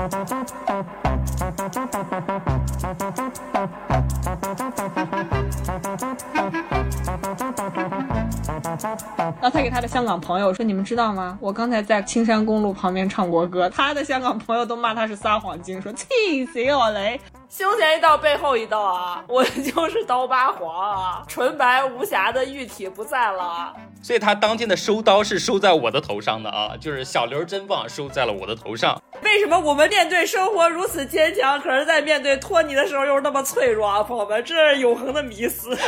然后他给他的香港朋友说：“你们知道吗？我刚才在青山公路旁边唱国歌，他的香港朋友都骂他是撒谎精，说气死我嘞！胸前一道，背后一道啊！我就是刀疤皇啊，纯白无瑕的玉体不在了。所以他当天的收刀是收在我的头上的啊，就是小刘真棒，收在了我的头上。为什么我们面对生活如此坚强，可是在面对托尼的时候又是那么脆弱啊？朋友们，这是永恒的迷思。”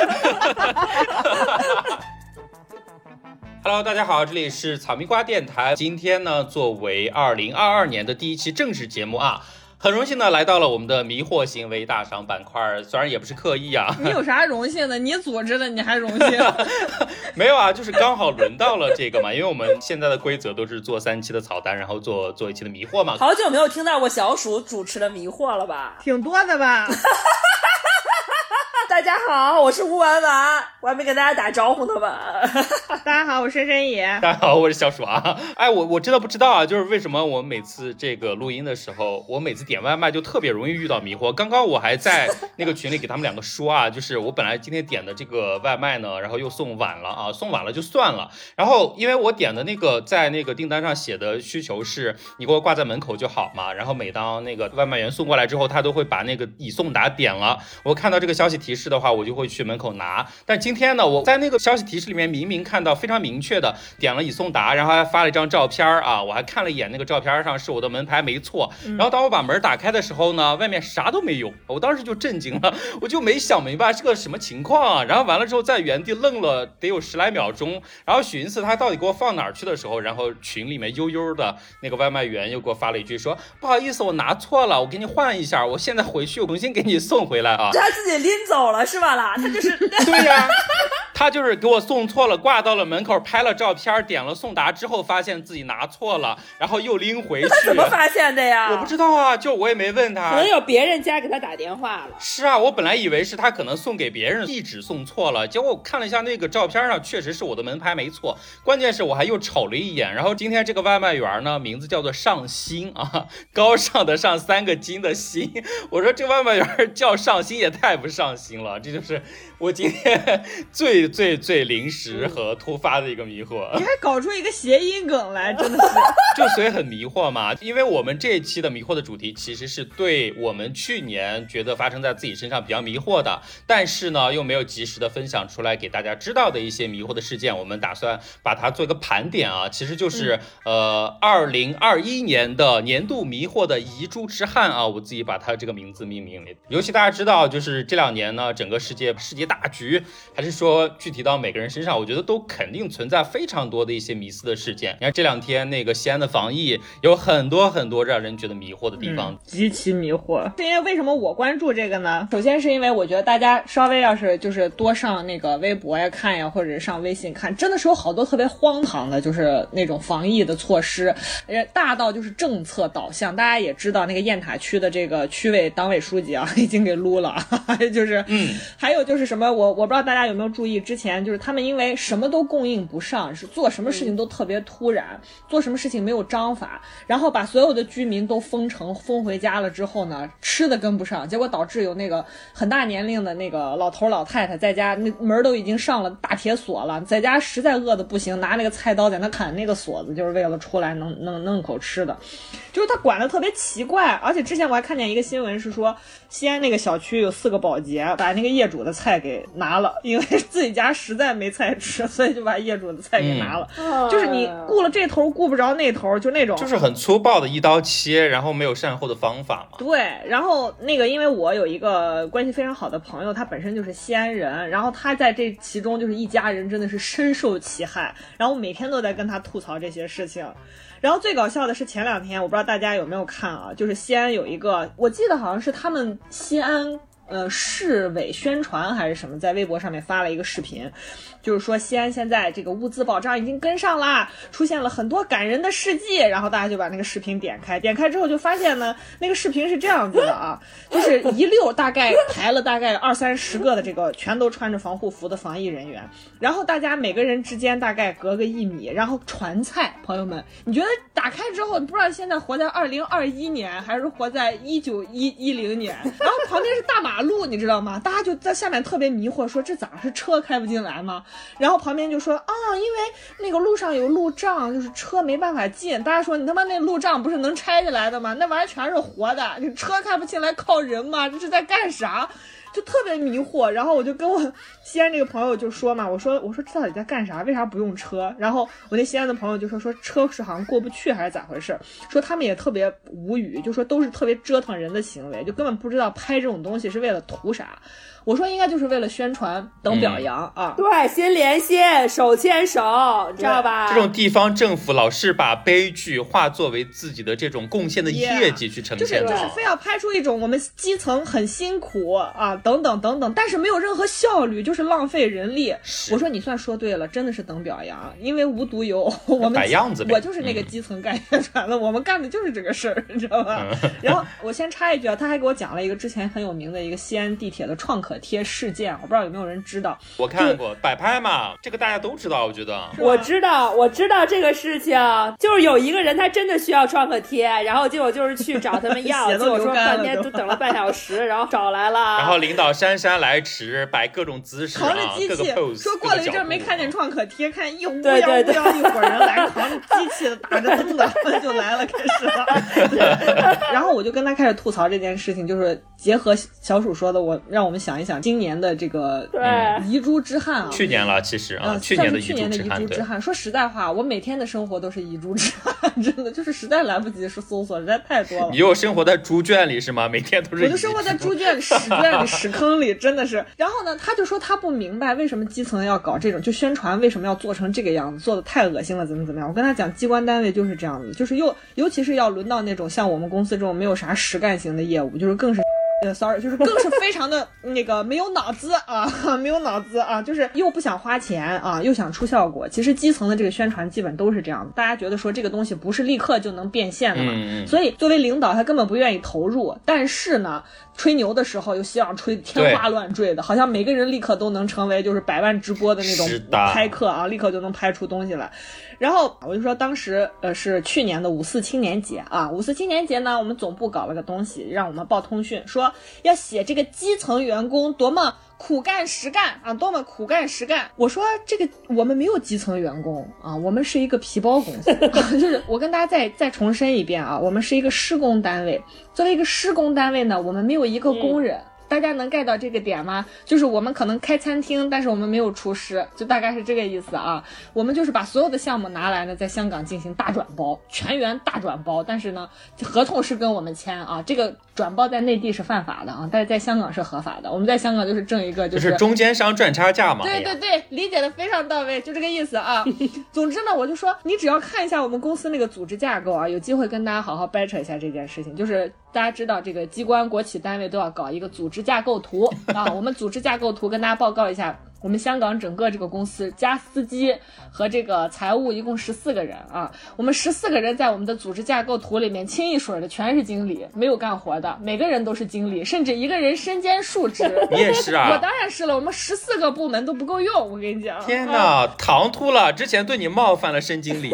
Hello，大家好，这里是草莓瓜电台。今天呢，作为二零二二年的第一期正式节目啊，很荣幸呢来到了我们的迷惑行为大赏板块。虽然也不是刻意啊，你有啥荣幸的？你组织的你还荣幸？没有啊，就是刚好轮到了这个嘛。因为我们现在的规则都是做三期的草单，然后做做一期的迷惑嘛。好久没有听到过小鼠主持的迷惑了吧？挺多的吧？大家好，我是吴婉婉，我还没跟大家打招呼呢吧？大家好，我是申野。大家好，我是小爽啊。哎，我我真的不知道啊，就是为什么我每次这个录音的时候，我每次点外卖就特别容易遇到迷惑。刚刚我还在那个群里给他们两个说啊，就是我本来今天点的这个外卖呢，然后又送晚了啊，送晚了就算了。然后因为我点的那个在那个订单上写的需求是你给我挂在门口就好嘛。然后每当那个外卖员送过来之后，他都会把那个已送达点了。我看到这个消息提示。是的话，我就会去门口拿。但今天呢，我在那个消息提示里面明明看到非常明确的点了已送达，然后还发了一张照片啊，我还看了一眼那个照片上是我的门牌没错。然后当我把门打开的时候呢，外面啥都没有，我当时就震惊了，我就没想明白是个什么情况啊。然后完了之后在原地愣了得有十来秒钟，然后寻思他到底给我放哪儿去的时候，然后群里面悠悠的那个外卖员又给我发了一句说不好意思，我拿错了，我给你换一下，我现在回去重新给你送回来啊。他自己拎走。是吧啦？他就是 对呀，他就是给我送错了，挂到了门口，拍了照片，点了送达之后，发现自己拿错了，然后又拎回去。他怎么发现的呀？我不知道啊，就我也没问他。可能有别人家给他打电话了。是啊，我本来以为是他可能送给别人地址送错了，结果我看了一下那个照片上，确实是我的门牌没错。关键是我还又瞅了一眼，然后今天这个外卖员呢，名字叫做上新啊，高尚的上三个金的新。我说这外卖员叫上新也太不上心。了，这就是我今天最最最临时和突发的一个迷惑。你还搞出一个谐音梗来，真的是，就所以很迷惑嘛。因为我们这一期的迷惑的主题，其实是对我们去年觉得发生在自己身上比较迷惑的，但是呢又没有及时的分享出来给大家知道的一些迷惑的事件，我们打算把它做一个盘点啊。其实就是呃，二零二一年的年度迷惑的遗珠之憾啊，我自己把它这个名字命名为。尤其大家知道，就是这两年呢。整个世界世界大局，还是说具体到每个人身上，我觉得都肯定存在非常多的一些迷思的事件。你看这两天那个西安的防疫，有很多很多让人觉得迷惑的地方，极其迷惑。是因为为什么我关注这个呢？首先是因为我觉得大家稍微要是就是多上那个微博呀看呀，或者上微信看，真的是有好多特别荒唐的，就是那种防疫的措施，呃，大到就是政策导向。大家也知道那个雁塔区的这个区委党委书记啊，已经给撸了，就是。嗯还有就是什么，我我不知道大家有没有注意，之前就是他们因为什么都供应不上，是做什么事情都特别突然，做什么事情没有章法，然后把所有的居民都封城封回家了之后呢，吃的跟不上，结果导致有那个很大年龄的那个老头老太太在家，那门都已经上了大铁锁了，在家实在饿的不行，拿那个菜刀在那砍那个锁子，就是为了出来能能弄口吃的，就是他管的特别奇怪，而且之前我还看见一个新闻是说，西安那个小区有四个保洁把。那个业主的菜给拿了，因为自己家实在没菜吃，所以就把业主的菜给拿了。就是你顾了这头，顾不着那头，就那种，就是很粗暴的一刀切，然后没有善后的方法嘛。对，然后那个，因为我有一个关系非常好的朋友，他本身就是西安人，然后他在这其中就是一家人真的是深受其害，然后每天都在跟他吐槽这些事情。然后最搞笑的是前两天，我不知道大家有没有看啊，就是西安有一个，我记得好像是他们西安。呃市委宣传还是什么，在微博上面发了一个视频，就是说西安现在这个物资保障已经跟上啦，出现了很多感人的事迹。然后大家就把那个视频点开，点开之后就发现呢，那个视频是这样子的啊，就是一溜大概排了大概二三十个的这个全都穿着防护服的防疫人员，然后大家每个人之间大概隔个一米，然后传菜。朋友们，你觉得打开之后，你不知道现在活在二零二一年还是活在一九一一零年？然后旁边是大马马路，你知道吗？大家就在下面特别迷惑，说这咋是车开不进来吗？然后旁边就说啊，因为那个路上有路障，就是车没办法进。大家说你他妈那路障不是能拆下来的吗？那玩意儿全是活的，你车开不进来靠人吗？这是在干啥？就特别迷惑，然后我就跟我西安这个朋友就说嘛，我说我说这到底在干啥？为啥不用车？然后我那西安的朋友就说说车是好像过不去还是咋回事？说他们也特别无语，就说都是特别折腾人的行为，就根本不知道拍这种东西是为了图啥。我说应该就是为了宣传等表扬啊，对，心连心，手牵手，你知道吧？这种地方政府老是把悲剧化作为自己的这种贡献的业绩去呈现，就是就是非要拍出一种我们基层很辛苦啊，等等等等，但是没有任何效率，就是浪费人力。我说你算说对了，真的是等表扬，因为无独有偶 我们，我就是那个基层干宣传的，我们干的就是这个事儿，你知道吧？然后我先插一句啊，他还给我讲了一个之前很有名的一个西安地铁的创客。可贴事件，我不知道有没有人知道。我看过摆拍嘛，这个大家都知道。我觉得我知道，我知道这个事情，就是有一个人他真的需要创可贴，然后结果就是去找他们要，结果说半天都等了半小时，然后找来了。然后领导姗姗来迟，摆各种姿势，扛着机器，说过了一阵没看见创可贴，看一乌泱乌泱一伙人来，扛着机器的打着灯的就来了，开始了。然后我就跟他开始吐槽这件事情，就是结合小鼠说的，我让我们想一。想今年的这个遗珠之憾啊，去年了其实啊，去年的去年的遗珠之憾。说实在话，我每天的生活都是遗珠之憾，真的就是实在来不及说搜索，实在太多了。你又生活在猪圈里是吗？每天都是。我就生活在猪圈里、屎圈里、屎坑里，真的是。然后呢，他就说他不明白为什么基层要搞这种，就宣传为什么要做成这个样子，做的太恶心了，怎么怎么样？我跟他讲，机关单位就是这样子，就是又尤其是要轮到那种像我们公司这种没有啥实干型的业务，就是更是。呃，sorry，就是更是非常的那个没有脑子啊，没有脑子啊，就是又不想花钱啊，又想出效果。其实基层的这个宣传基本都是这样的，大家觉得说这个东西不是立刻就能变现的嘛，所以作为领导他根本不愿意投入。但是呢，吹牛的时候又希望吹天花乱坠的，好像每个人立刻都能成为就是百万直播的那种拍客啊，立刻就能拍出东西来。然后我就说，当时呃是去年的五四青年节啊，五四青年节呢，我们总部搞了个东西，让我们报通讯，说要写这个基层员工多么苦干实干啊，多么苦干实干。我说这个我们没有基层员工啊，我们是一个皮包公司，就是我跟大家再再重申一遍啊，我们是一个施工单位。作为一个施工单位呢，我们没有一个工人。大家能 get 到这个点吗？就是我们可能开餐厅，但是我们没有厨师，就大概是这个意思啊。我们就是把所有的项目拿来呢，在香港进行大转包，全员大转包。但是呢，合同是跟我们签啊，这个转包在内地是犯法的啊，但是在香港是合法的。我们在香港就是挣一个，就是中间商赚差价嘛。对对对，理解的非常到位，就这个意思啊。总之呢，我就说你只要看一下我们公司那个组织架构啊，有机会跟大家好好掰扯一下这件事情，就是。大家知道，这个机关、国企单位都要搞一个组织架构图 啊。我们组织架构图跟大家报告一下。我们香港整个这个公司加司机和这个财务一共十四个人啊，我们十四个人在我们的组织架构图里面清一水的全是经理，没有干活的，每个人都是经理，甚至一个人身兼数职。你也是啊？我当然是了，我们十四个部门都不够用，我跟你讲。天哪，唐突了，之前对你冒犯了申经理，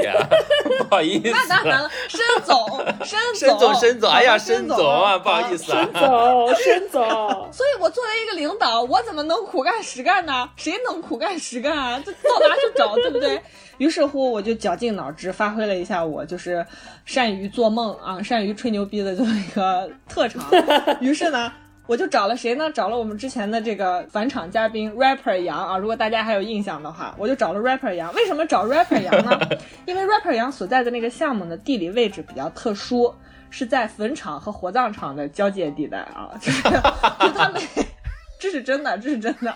不好意思。那当然了，申总，申申总，申总，哎呀，申总啊，不好意思啊，申总，申总。所以我作为一个领导，我怎么能苦干实干呢？谁能苦干实干啊？就到哪去找，对不对？于是乎，我就绞尽脑汁，发挥了一下我就是善于做梦啊，善于吹牛逼的这么一个特长。于是呢，我就找了谁呢？找了我们之前的这个返场嘉宾 rapper 杨啊。如果大家还有印象的话，我就找了 rapper 杨。为什么找 rapper 杨呢？因为 rapper 杨所在的那个项目的地理位置比较特殊，是在坟场和火葬场的交界地带啊，就是 就他每。这是真的，这是真的。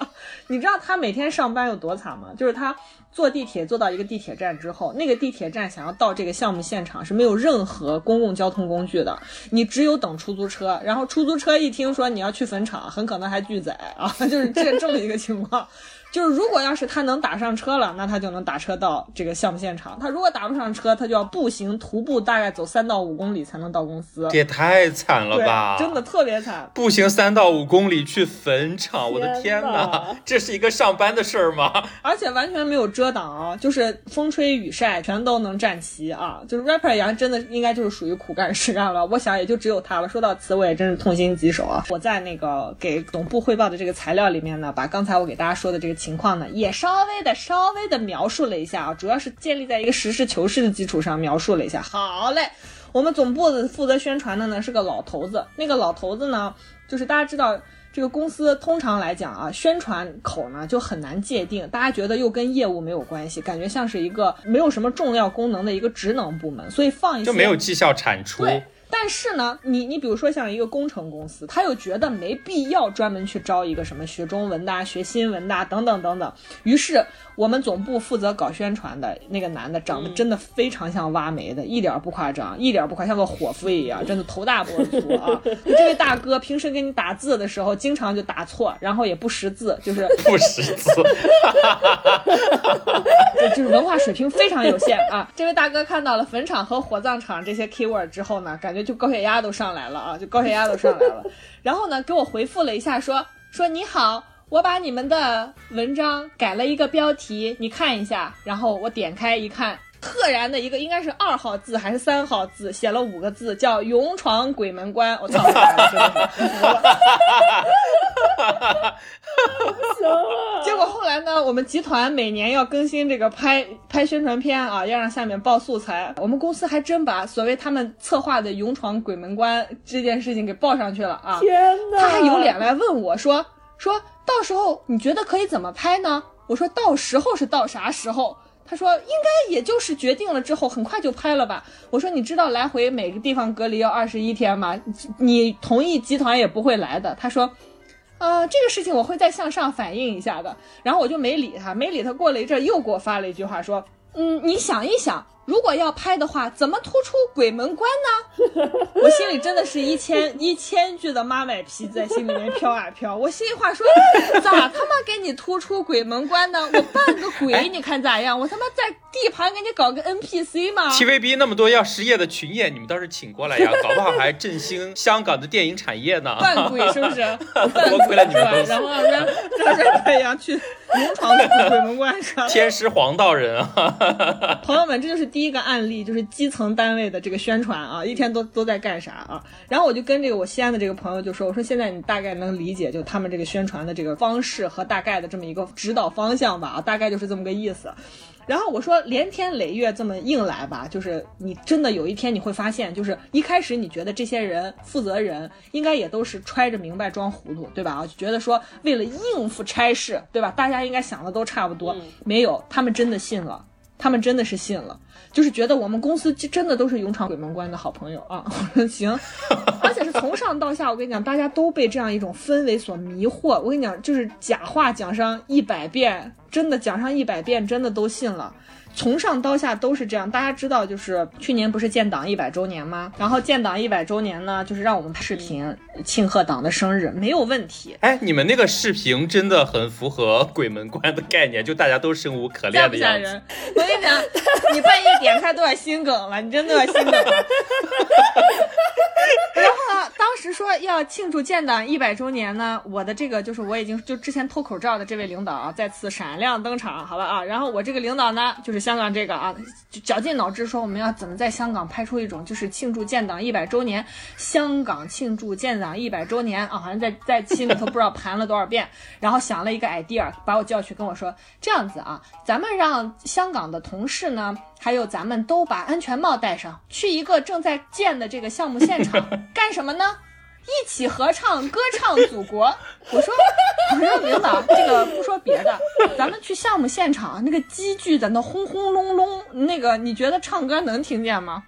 你知道他每天上班有多惨吗？就是他坐地铁坐到一个地铁站之后，那个地铁站想要到这个项目现场是没有任何公共交通工具的，你只有等出租车。然后出租车一听说你要去坟场，很可能还拒载啊，就是这这么一个情况。就是如果要是他能打上车了，那他就能打车到这个项目现场。他如果打不上车，他就要步行徒步，大概走三到五公里才能到公司。这也太惨了吧！真的特别惨，步行三到五公里去坟场，我的天哪，这是一个上班的事儿吗？而且完全没有遮挡啊，就是风吹雨晒全都能站齐啊。就是 rapper 杨真的应该就是属于苦干实干了，我想也就只有他了。说到此，我也真是痛心疾首啊！我在那个给总部汇报的这个材料里面呢，把刚才我给大家说的这个。情况呢，也稍微的、稍微的描述了一下啊，主要是建立在一个实事求是的基础上描述了一下。好嘞，我们总部的负责宣传的呢是个老头子，那个老头子呢，就是大家知道这个公司通常来讲啊，宣传口呢就很难界定，大家觉得又跟业务没有关系，感觉像是一个没有什么重要功能的一个职能部门，所以放一些就没有绩效产出。对。但是呢，你你比如说像一个工程公司，他又觉得没必要专门去招一个什么学中文的、学新闻的等等等等。于是我们总部负责搞宣传的那个男的，长得真的非常像挖煤的，一点不夸张，一点不夸，像个伙夫一样，真的头大脖子粗啊。这位大哥平时给你打字的时候，经常就打错，然后也不识字，就是 不识字，就是文化水平非常有限啊。这位大哥看到了坟场和火葬场这些 keyword 之后呢，感觉。就高血压都上来了啊！就高血压都上来了，然后呢，给我回复了一下，说说你好，我把你们的文章改了一个标题，你看一下。然后我点开一看，赫然的一个应该是二号字还是三号字，写了五个字，叫“勇闯鬼门关”。我操！行了。结果后来呢，我们集团每年要更新这个拍拍宣传片啊，要让下面报素材。我们公司还真把所谓他们策划的勇闯鬼门关这件事情给报上去了啊！天哪！他还有脸来问我说，说到时候你觉得可以怎么拍呢？我说到时候是到啥时候？他说应该也就是决定了之后很快就拍了吧。我说你知道来回每个地方隔离要二十一天吗？你同意集团也不会来的。他说。呃，这个事情我会再向上反映一下的。然后我就没理他，没理他。过了一阵，又给我发了一句话，说：“嗯，你想一想。”如果要拍的话，怎么突出鬼门关呢？我心里真的是一千 一千句的妈卖批在心里面飘啊飘。我心里话说，咋他妈给你突出鬼门关呢？我扮个鬼，你看咋样？我他妈在地盘给你搞个 NPC 吗？TVB 那么多要失业的群演，你们倒是请过来呀，搞不好还振兴香港的电影产业呢。扮鬼是不是？多亏了你们公司。然后让让让太阳去勇闯鬼门关是吧？天师黄道人啊！朋友们，这就是。第一个案例就是基层单位的这个宣传啊，一天都都在干啥啊？然后我就跟这个我西安的这个朋友就说，我说现在你大概能理解，就他们这个宣传的这个方式和大概的这么一个指导方向吧？啊，大概就是这么个意思。然后我说连天累月这么硬来吧，就是你真的有一天你会发现，就是一开始你觉得这些人负责人应该也都是揣着明白装糊涂，对吧？啊，就觉得说为了应付差事，对吧？大家应该想的都差不多，没有，他们真的信了，他们真的是信了。就是觉得我们公司真的都是勇闯鬼门关的好朋友啊！我 说行，而且是从上到下，我跟你讲，大家都被这样一种氛围所迷惑。我跟你讲，就是假话讲上一百遍，真的讲上一百遍，真的都信了。从上到下都是这样，大家知道，就是去年不是建党一百周年吗？然后建党一百周年呢，就是让我们拍视频庆贺党的生日，没有问题。哎，你们那个视频真的很符合鬼门关的概念，就大家都生无可恋的样子。我跟你讲，你半夜点开都要心梗了，你真的要心梗了。然后呢，当时说要庆祝建党一百周年呢，我的这个就是我已经就之前脱口罩的这位领导啊，再次闪亮登场，好吧啊。然后我这个领导呢，就是。香港这个啊，就绞尽脑汁说我们要怎么在香港拍出一种就是庆祝建党一百周年，香港庆祝建党一百周年啊，好像在在心里头不知道盘了多少遍，然后想了一个 idea，把我叫去跟我说这样子啊，咱们让香港的同事呢，还有咱们都把安全帽戴上，去一个正在建的这个项目现场 干什么呢？一起合唱歌唱祖国，我说，我说领导，这个不说别的，咱们去项目现场，那个机具在那轰轰隆隆，那个你觉得唱歌能听见吗？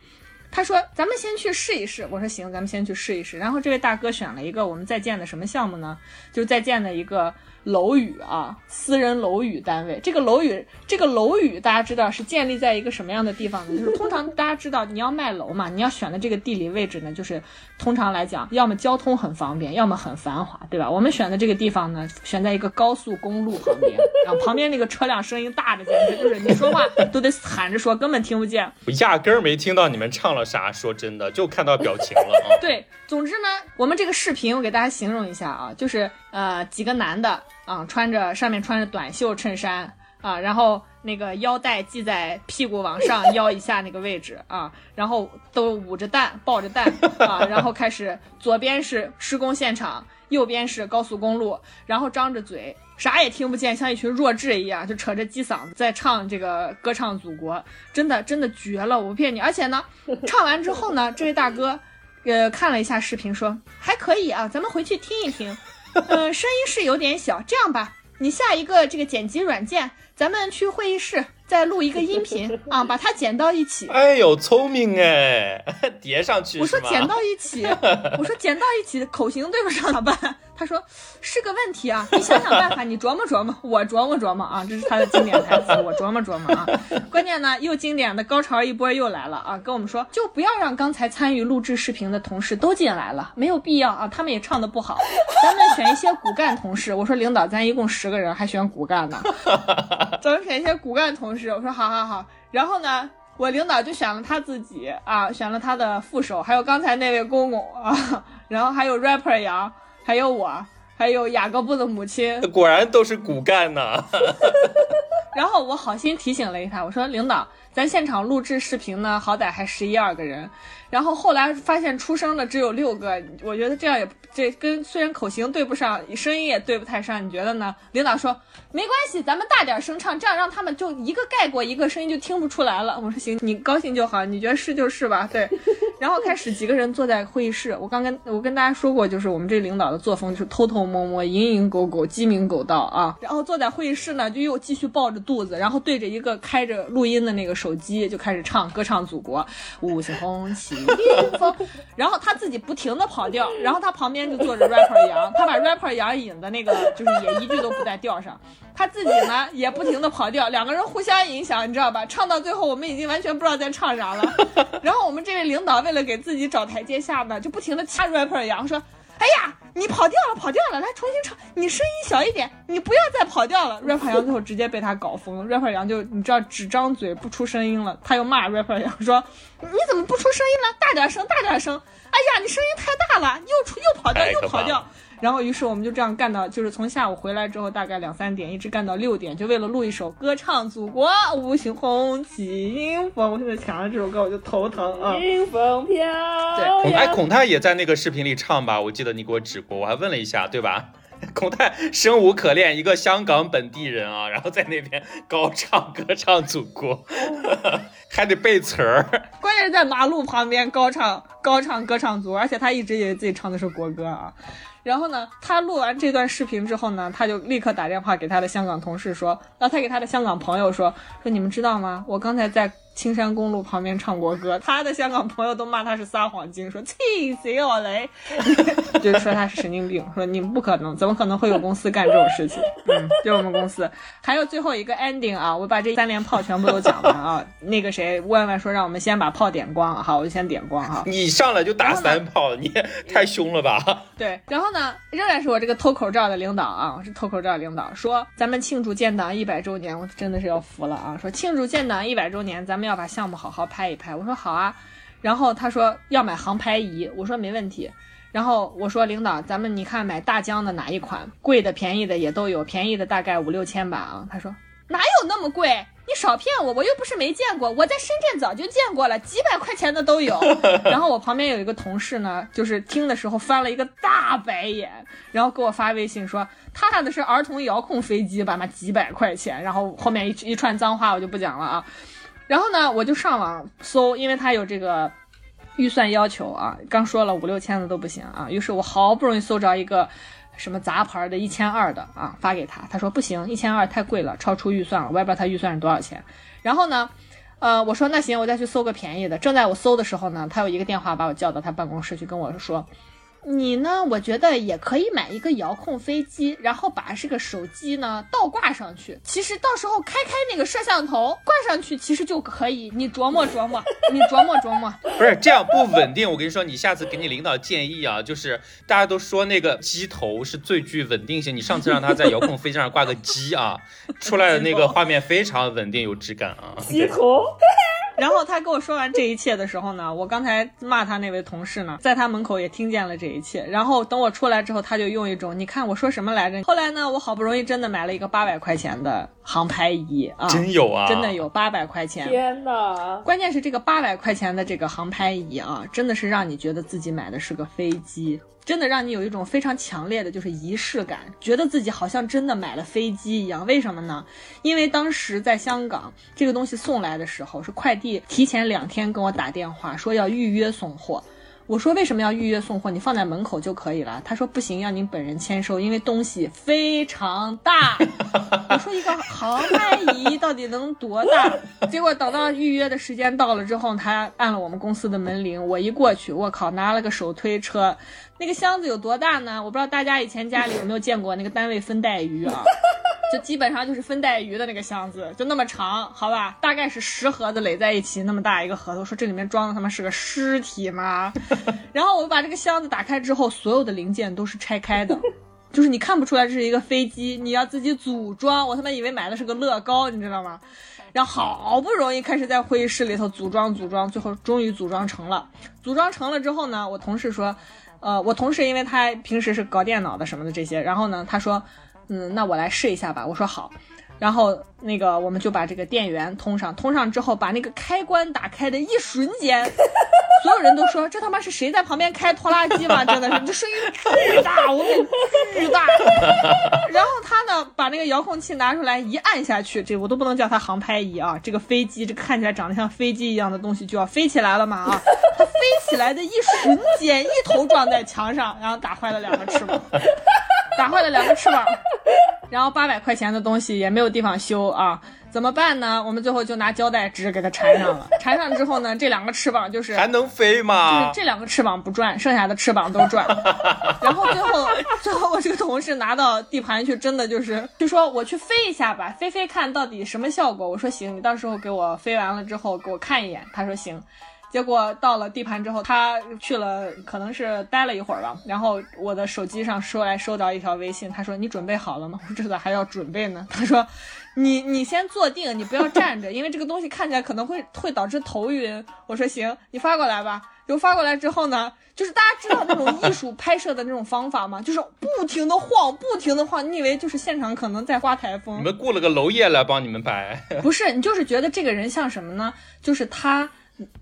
他说咱们先去试一试。我说行，咱们先去试一试。然后这位大哥选了一个我们在建的什么项目呢？就是在建的一个。楼宇啊，私人楼宇单位，这个楼宇，这个楼宇大家知道是建立在一个什么样的地方呢？就是通常大家知道你要卖楼嘛，你要选的这个地理位置呢，就是通常来讲，要么交通很方便，要么很繁华，对吧？我们选的这个地方呢，选在一个高速公路旁边，然后旁边那个车辆声音大着简直就是你说话都得喊着说，根本听不见。我压根儿没听到你们唱了啥，说真的，就看到表情了啊。对，总之呢，我们这个视频我给大家形容一下啊，就是呃几个男的。啊，穿着上面穿着短袖衬衫啊，然后那个腰带系在屁股往上 腰以下那个位置啊，然后都捂着蛋抱着蛋啊，然后开始左边是施工现场，右边是高速公路，然后张着嘴啥也听不见，像一群弱智一样，就扯着鸡嗓子在唱这个歌唱祖国，真的真的绝了，我不骗你。而且呢，唱完之后呢，这位大哥呃看了一下视频，说还可以啊，咱们回去听一听。嗯，声音是有点小。这样吧，你下一个这个剪辑软件，咱们去会议室再录一个音频 啊，把它剪到一起。哎呦，聪明哎，叠上去。我说剪到一起，我说剪到一起，口型对不上咋办？他说是个问题啊，你想想办法，你琢磨琢磨，我琢磨琢磨啊，这是他的经典台词，我琢磨琢磨啊。关键呢，又经典的高潮一波又来了啊，跟我们说就不要让刚才参与录制视频的同事都进来了，没有必要啊，他们也唱的不好，咱们选一些骨干同事。我说领导，咱一共十个人，还选骨干呢，咱们选一些骨干同事。我说好好好，然后呢，我领导就选了他自己啊，选了他的副手，还有刚才那位公公啊，然后还有 rapper 杨。还有我，还有雅各布的母亲，果然都是骨干呢。然后我好心提醒了一下，我说领导，咱现场录制视频呢，好歹还十一二个人。然后后来发现出声的只有六个，我觉得这样也这跟虽然口型对不上，声音也对不太上，你觉得呢？领导说没关系，咱们大点声唱，这样让他们就一个盖过一个，声音就听不出来了。我说行，你高兴就好，你觉得是就是吧？对。然后开始几个人坐在会议室，我刚跟我跟大家说过，就是我们这领导的作风就是偷偷摸摸、蝇营狗苟、鸡鸣狗盗啊。然后坐在会议室呢，就又继续抱着肚子，然后对着一个开着录音的那个手机就开始唱歌唱祖国，五星红旗。风，然后他自己不停的跑调，然后他旁边就坐着 rapper 杨，他把 rapper 杨引的那个就是也一句都不在调上，他自己呢也不停的跑调，两个人互相影响，你知道吧？唱到最后我们已经完全不知道在唱啥了。然后我们这位领导为了给自己找台阶下呢，就不停的掐 rapper 杨说。哎呀，你跑调了，跑调了，来重新唱，你声音小一点，你不要再跑调了。rapper 杨最后直接被他搞疯了，rapper 杨就你知道只张嘴不出声音了，他又骂 rapper 杨说，你怎么不出声音了？大点声，大点声。哎呀，你声音太大了，又出又跑调又跑调。然后，于是我们就这样干到，就是从下午回来之后，大概两三点，一直干到六点，就为了录一首歌唱祖国，五星红旗迎风。我现在想着这首歌，我就头疼啊。迎风飘。对，孔哎，孔泰也在那个视频里唱吧？我记得你给我指过，我还问了一下，对吧？孔泰生无可恋，一个香港本地人啊，然后在那边高唱歌唱祖国，还得背词儿。关键是在马路旁边高唱高唱歌唱祖国，而且他一直以为自己唱的是国歌啊。然后呢，他录完这段视频之后呢，他就立刻打电话给他的香港同事说，然后他给他的香港朋友说，说你们知道吗？我刚才在。青山公路旁边唱国歌，他的香港朋友都骂他是撒谎精，说气死我嘞，就是说他是神经病，说你们不可能，怎么可能会有公司干这种事情？嗯，就我们公司。还有最后一个 ending 啊，我把这三连炮全部都讲完啊。那个谁，万万说让我们先把炮点光，好，我就先点光哈。你上来就打三炮，你太凶了吧？对，然后呢，仍然是我这个偷口罩的领导啊，我是偷口罩领导，说咱们庆祝建党一百周年，我真的是要服了啊！说庆祝建党一百周年，咱们。要把项目好好拍一拍，我说好啊，然后他说要买航拍。仪，我说没问题，然后我说领导，咱们你看买大疆的哪一款，贵的便宜的也都有，便宜的大概五六千吧。啊，他说哪有那么贵，你少骗我，我又不是没见过，我在深圳早就见过了，几百块钱的都有。然后我旁边有一个同事呢，就是听的时候翻了一个大白眼，然后给我发微信说他看的是儿童遥控飞机吧，妈几百块钱，然后后面一一串脏话我就不讲了啊。然后呢，我就上网搜，因为他有这个预算要求啊，刚说了五六千的都不行啊，于是我好不容易搜着一个什么杂牌的一千二的啊，发给他，他说不行，一千二太贵了，超出预算了，我也不知道他预算是多少钱。然后呢，呃，我说那行，我再去搜个便宜的。正在我搜的时候呢，他有一个电话把我叫到他办公室去跟我说。你呢？我觉得也可以买一个遥控飞机，然后把这个手机呢倒挂上去。其实到时候开开那个摄像头挂上去，其实就可以。你琢磨琢磨，你琢磨琢磨。不是这样不稳定。我跟你说，你下次给你领导建议啊，就是大家都说那个机头是最具稳定性。你上次让他在遥控飞机上挂个机啊，出来的那个画面非常稳定有质感啊。机头。然后他跟我说完这一切的时候呢，我刚才骂他那位同事呢，在他门口也听见了这一切。然后等我出来之后，他就用一种你看我说什么来着？后来呢，我好不容易真的买了一个八百块钱的航拍仪啊，真有啊，真的有八百块钱。天哪！关键是这个八百块钱的这个航拍仪啊，真的是让你觉得自己买的是个飞机。真的让你有一种非常强烈的，就是仪式感，觉得自己好像真的买了飞机一样。为什么呢？因为当时在香港，这个东西送来的时候，是快递提前两天跟我打电话说要预约送货。我说为什么要预约送货？你放在门口就可以了。他说不行，要您本人签收，因为东西非常大。我说一个航拍仪到底能多大？结果等到预约的时间到了之后，他按了我们公司的门铃，我一过去，我靠，拿了个手推车。那个箱子有多大呢？我不知道大家以前家里有没有见过那个单位分带鱼啊，就基本上就是分带鱼的那个箱子，就那么长，好吧，大概是十盒子垒在一起那么大一个盒子。说这里面装的他妈是个尸体吗？然后我把这个箱子打开之后，所有的零件都是拆开的，就是你看不出来这是一个飞机，你要自己组装。我他妈以为买的是个乐高，你知道吗？然后好不容易开始在会议室里头组装组装，最后终于组装成了。组装成了之后呢，我同事说。呃，我同事因为他平时是搞电脑的什么的这些，然后呢，他说，嗯，那我来试一下吧。我说好，然后那个我们就把这个电源通上，通上之后把那个开关打开的一瞬间。所有人都说这他妈是谁在旁边开拖拉机吗？真的是，这声音巨大，我给巨大。然后他呢，把那个遥控器拿出来一按下去，这我都不能叫它航拍仪啊，这个飞机，这看起来长得像飞机一样的东西就要飞起来了嘛啊！它飞起来的一瞬间，一头撞在墙上，然后打坏了两个翅膀，打坏了两个翅膀，然后八百块钱的东西也没有地方修啊。怎么办呢？我们最后就拿胶带纸给它缠上了。缠上之后呢，这两个翅膀就是还能飞吗？就是这两个翅膀不转，剩下的翅膀都转。然后最后，最后我这个同事拿到地盘去，真的就是就说我去飞一下吧，飞飞看到底什么效果。我说行，你到时候给我飞完了之后给我看一眼。他说行。结果到了地盘之后，他去了，可能是待了一会儿吧。然后我的手机上收来收到一条微信，他说：“你准备好了吗？” 我说：“这咋还要准备呢？”他说：“你你先坐定，你不要站着，因为这个东西看起来可能会会导致头晕。”我说：“行，你发过来吧。”就发过来之后呢，就是大家知道那种艺术拍摄的那种方法吗？就是不停的晃，不停的晃。你以为就是现场可能在刮台风？你们雇了个娄烨来帮你们拍？不是，你就是觉得这个人像什么呢？就是他。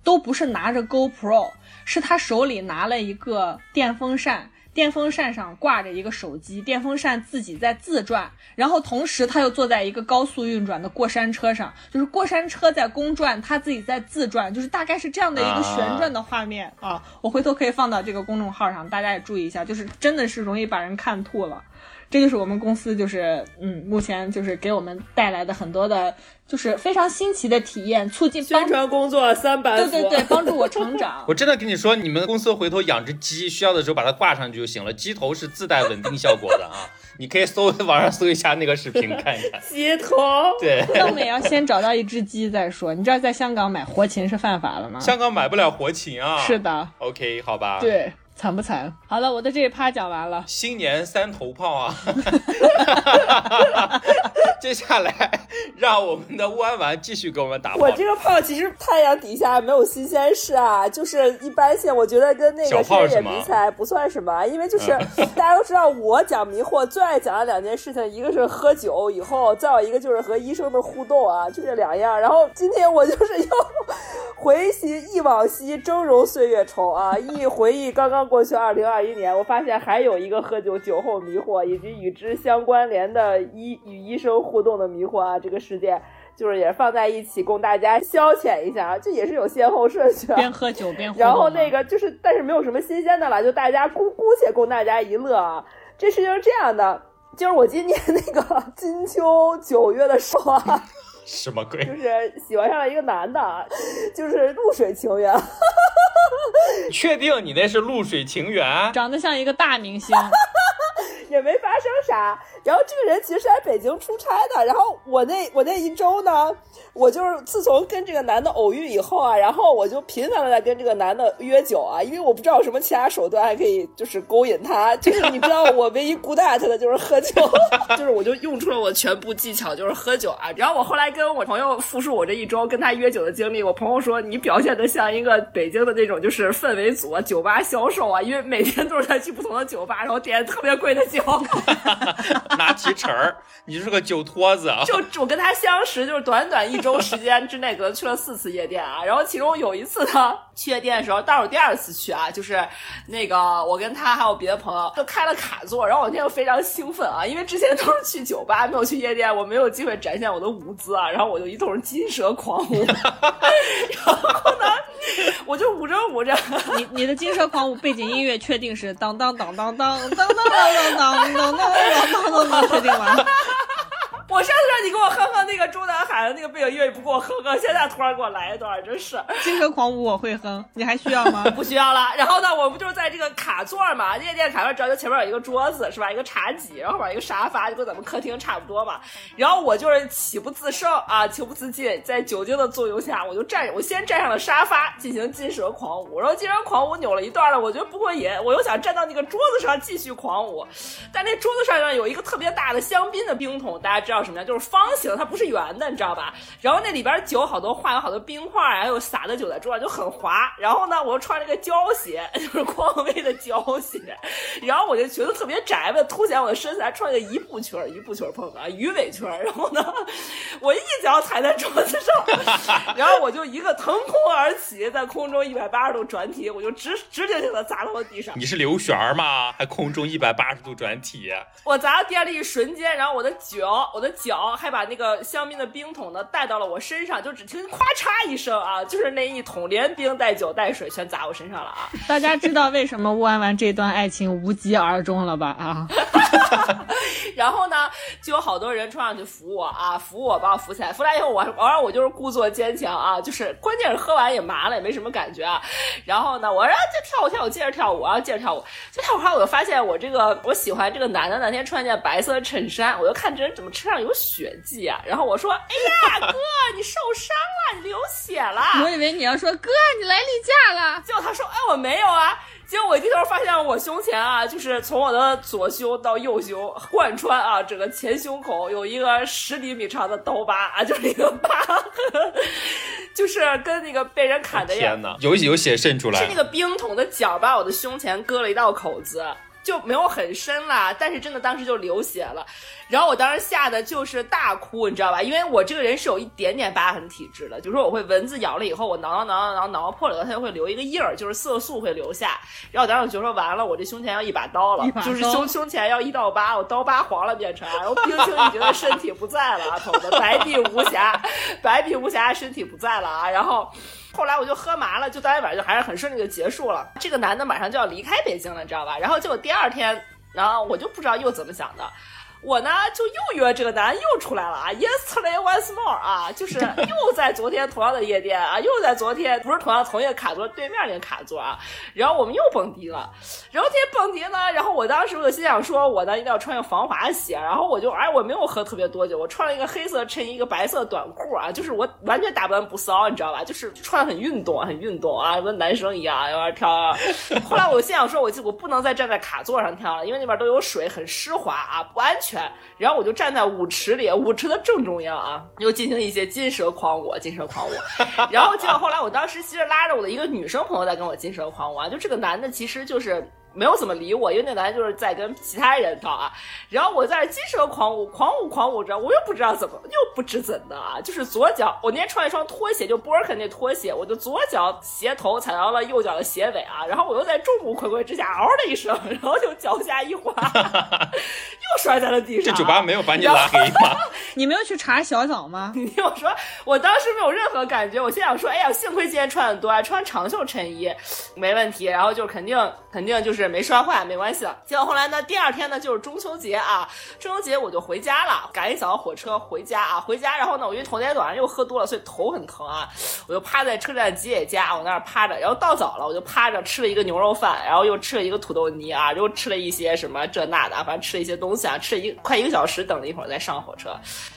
都不是拿着 GoPro，是他手里拿了一个电风扇，电风扇上挂着一个手机，电风扇自己在自转，然后同时他又坐在一个高速运转的过山车上，就是过山车在公转，他自己在自转，就是大概是这样的一个旋转的画面啊。我回头可以放到这个公众号上，大家也注意一下，就是真的是容易把人看吐了。这就是我们公司，就是嗯，目前就是给我们带来的很多的，就是非常新奇的体验，促进宣传工作三百对对对，帮助我成长。我真的跟你说，你们公司回头养只鸡，需要的时候把它挂上去就行了。鸡头是自带稳定效果的啊，你可以搜网上搜一下那个视频看一看。鸡头，对，那我们也要先找到一只鸡再说。你知道在香港买活禽是犯法的吗？香港买不了活禽啊。是的。OK，好吧。对。惨不惨？好了，我的这一趴讲完了。新年三头炮啊！接下来让我们的弯弯继续给我们打炮。我这个炮其实太阳底下没有新鲜事啊，就是一般性。我觉得跟那个深夜迷彩不算什么，因为就是 大家都知道，我讲迷惑最爱讲的两件事情，一个是喝酒以后，再有一个就是和医生的互动啊，就这两样。然后今天我就是要 回忆忆往昔，峥嵘岁月稠啊，一回忆刚刚。过去二零二一年，我发现还有一个喝酒酒后迷惑，以及与之相关联的医与医生互动的迷惑啊，这个事件就是也放在一起供大家消遣一下啊，这也是有先后顺序。边喝酒边。然后那个就是，但是没有什么新鲜的了，就大家姑姑且供大家一乐啊。这事情是这样的，就是我今年那个金秋九月的时候啊。什么鬼？就是喜欢上了一个男的，就是露水情缘。确定你那是露水情缘？长得像一个大明星。也没发生啥，然后这个人其实是来北京出差的，然后我那我那一周呢，我就是自从跟这个男的偶遇以后啊，然后我就频繁的在跟这个男的约酒啊，因为我不知道有什么其他手段还可以就是勾引他，就是你知道我唯一 good at 的就是喝酒，就是我就用出了我全部技巧，就是喝酒啊。然后我后来跟我朋友复述我这一周跟他约酒的经历，我朋友说你表现的像一个北京的那种就是氛围组啊，酒吧销售啊，因为每天都是在去不同的酒吧，然后点特别贵的酒。拿提成儿，你是个酒托子。就我跟他相识，就是短短一周时间之内，可能去了四次夜店啊。然后其中有一次呢，去夜店的时候，倒数第二次去啊，就是那个我跟他还有别的朋友都开了卡座，然后我那天非常兴奋啊，因为之前都是去酒吧，没有去夜店，我没有机会展现我的舞姿啊。然后我就一通金蛇狂舞，然后呢，我就舞着舞着，你你的金蛇狂舞背景音乐确定是当当当当当当当当当当。能能这么确定吗？我上次让你给我哼哼那个中南海的那个背景音乐，不给我哼哼，现在突然给我来一段，真是。金蛇狂舞我会哼，你还需要吗？不需要了。然后呢，我不就是在这个卡座嘛，夜店卡座，只要就前面有一个桌子是吧？一个茶几，然后后边一个沙发，就跟咱们客厅差不多嘛。然后我就是喜不自胜啊，情不自禁，在酒精的作用下，我就站，我先站上了沙发进行金蛇狂舞。然后金蛇狂舞扭了一段了，我觉得不过瘾，我又想站到那个桌子上继续狂舞。但那桌子上呢有一个特别大的香槟的冰桶，大家知道。什么呀？就是方形，它不是圆的，你知道吧？然后那里边酒好多化有好多冰块啊，还有洒的酒在桌上，就很滑。然后呢，我又穿了个胶鞋，就是匡威的胶鞋。然后我就觉得特别窄，为了凸显我的身材，穿了个一步裙，一步裙碰啊，鱼尾裙。然后呢，我一脚踩在桌子上，然后我就一个腾空而起，在空中一百八十度转体，我就直直挺挺的砸到了地上。你是刘璇吗？还空中一百八十度转体？我砸到地上的一瞬间，然后我的脚，我的。脚还把那个香槟的冰桶呢带到了我身上，就只听咔嚓一声啊，就是那一桶连冰带酒带水全砸我身上了啊！大家知道为什么乌安完这段爱情无疾而终了吧？啊！然后呢，就有好多人冲上去扶我啊，扶我把我扶起来，扶来以后我我让我就是故作坚强啊，就是关键是喝完也麻了，也没什么感觉啊。然后呢，我说就跳舞跳舞，接着跳舞，然后接着跳舞，就跳舞后我就发现我这个我喜欢这个男的那天穿件白色衬衫，我就看这人怎么身上有血迹啊。然后我说，哎呀哥，你受伤了，你流血了。我以为你要说哥，你来例假了。结果他说，哎，我没有啊。结果我一低头发现我胸前啊，就是从我的左胸到右胸贯穿啊，整个前胸口有一个十厘米长的刀疤啊，就是一个疤痕，就是跟那个被人砍的样。天哪，有有血渗出来。是那个冰桶的角把我的胸前割了一道口子。就没有很深啦，但是真的当时就流血了，然后我当时吓得就是大哭，你知道吧？因为我这个人是有一点点疤痕体质的，就是说我会蚊子咬了以后，我挠挠挠挠挠破了，它就会留一个印儿，就是色素会留下。然后我当时就说完了，我这胸前要一把刀了，就是胸胸前要一道疤，我刀疤黄了变成，然后冰清已经的身体不在了啊，同志们，白璧无瑕，白璧无瑕身体不在了啊，然后。后来我就喝麻了，就当天晚上就还是很顺利就结束了。这个男的马上就要离开北京了，你知道吧？然后结果第二天，然后我就不知道又怎么想的。我呢就又约这个男又出来了啊，Yesterday once more 啊，就是 又在昨天同样的夜店啊，又在昨天不是同样同一个卡座对面那个卡座啊，然后我们又蹦迪了，然后这些蹦迪呢，然后我当时我就心想说，我呢一定要穿个防滑鞋，然后我就哎我没有喝特别多酒，我穿了一个黑色衬衣，一个白色短裤啊，就是我完全打扮不骚，你知道吧？就是穿很运动，很运动啊，跟男生一样有点跳。后来我心想说，我我不能再站在卡座上跳了，因为那边都有水，很湿滑啊，不安全。然后我就站在舞池里，舞池的正中央啊，又进行一些金蛇狂舞，金蛇狂舞。然后结果后来，我当时其实拉着我的一个女生朋友在跟我金蛇狂舞啊，就这个男的其实就是。没有怎么理我，因为那男的就是在跟其他人跳啊，然后我在金蛇狂舞，狂舞狂舞着，我又不知道怎么，又不知怎的啊，就是左脚，我那天穿一双拖鞋，就波尔肯那拖鞋，我就左脚鞋头踩到了右脚的鞋尾啊，然后我又在众目睽睽之下嗷的一声，然后就脚下一滑，又摔在了地上。这酒吧没有把你拉黑吗？你没有去查小枣吗？你听我说，我当时没有任何感觉，我心想说，哎呀，幸亏今天穿的多，穿长袖衬衣没问题，然后就肯定肯定就是没摔坏，没关系了。结果后来呢，第二天呢就是中秋节啊，中秋节我就回家了，赶一早火车回家啊，回家，然后呢，我因为头天晚上又喝多了，所以头很疼啊，我就趴在车站吉野家，我那儿趴着，然后到早了，我就趴着吃了一个牛肉饭，然后又吃了一个土豆泥啊，又吃了一些什么这那的，反正吃了一些东西啊，吃了一快一个小时，等了一会儿再上火车。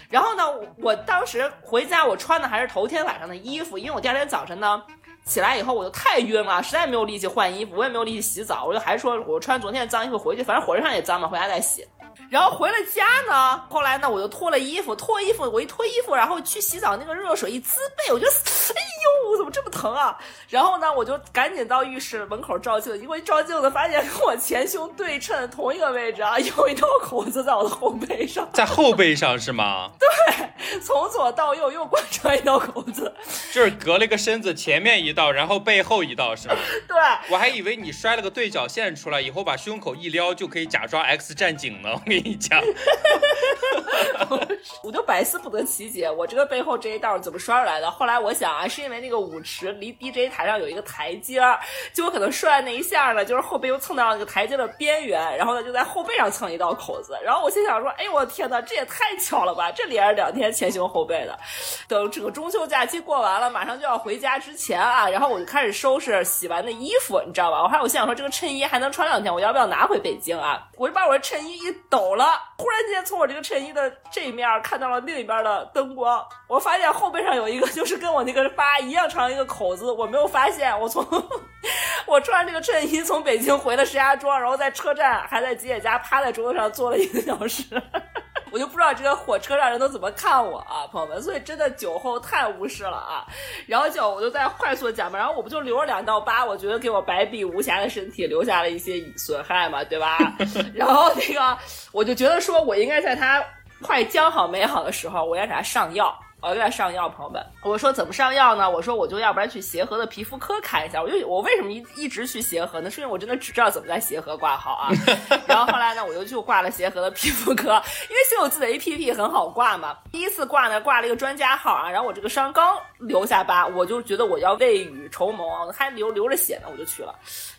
然后呢，我当时回家，我穿的还是头天晚上的衣服，因为我第二天早晨呢起来以后我就太晕了，实在没有力气换衣服，我也没有力气洗澡，我就还说我穿昨天的脏衣服回去，反正火车上也脏嘛，回家再洗。然后回了家呢，后来呢，我就脱了衣服，脱衣服，我一脱衣服，然后去洗澡，那个热水一滋背，我就，哎呦，怎么这么疼啊？然后呢，我就赶紧到浴室门口照镜子，因为照镜子发现跟我前胸对称同一个位置啊，有一道口子在我的后背上，在后背上是吗？对，从左到右又贯穿一道口子，就是隔了一个身子，前面一道，然后背后一道，是吗？对，我还以为你摔了个对角线出来，以后把胸口一撩就可以假装 X 战警呢。跟你讲，我就百思不得其解，我这个背后这一道怎么摔出来的？后来我想啊，是因为那个舞池离 DJ 台上有一个台阶儿，就我可能摔那一下呢，就是后背又蹭到那个台阶的边缘，然后呢就在后背上蹭一道口子。然后我心想说，哎呦我天哪，这也太巧了吧！这连着两天前胸后背的。等这个中秋假期过完了，马上就要回家之前啊，然后我就开始收拾洗完的衣服，你知道吧？我还我心想说，这个衬衣还能穿两天，我要不要拿回北京啊？我就把我的衬衣一抖。走了，忽然间从我这个衬衣的这一面看到了另一边的灯光，我发现后背上有一个，就是跟我那个疤一样长一个口子，我没有发现。我从我穿这个衬衣从北京回了石家庄，然后在车站还在吉野家趴在桌子上坐了一个小时。我就不知道这个火车上人都怎么看我啊，朋友们，所以真的酒后太无视了啊。然后就我就在快速的讲嘛，然后我不就留了两道疤，我觉得给我白璧无瑕的身体留下了一些损害嘛，对吧？然后那个我就觉得说我应该在他快将好美好的时候，我要给他上药。我给他上药，朋友们，我说怎么上药呢？我说我就要不然去协和的皮肤科看一下。我就我为什么一一直去协和呢？是因为我真的只知道怎么在协和挂号啊。然后后来呢，我就去挂了协和的皮肤科，因为现在我自己的 APP 很好挂嘛。第一次挂呢，挂了一个专家号啊。然后我这个伤刚留下疤，我就觉得我要未雨绸缪啊，还流流着血呢，我就去了。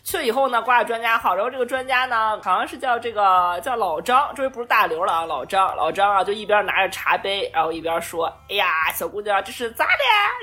去了以后呢，挂了专家号，然后这个专家呢，好像是叫这个叫老张，这回不是大刘了啊，老张，老张啊，就一边拿着茶杯，然后一边说：“哎呀，小姑娘，这是咋的？”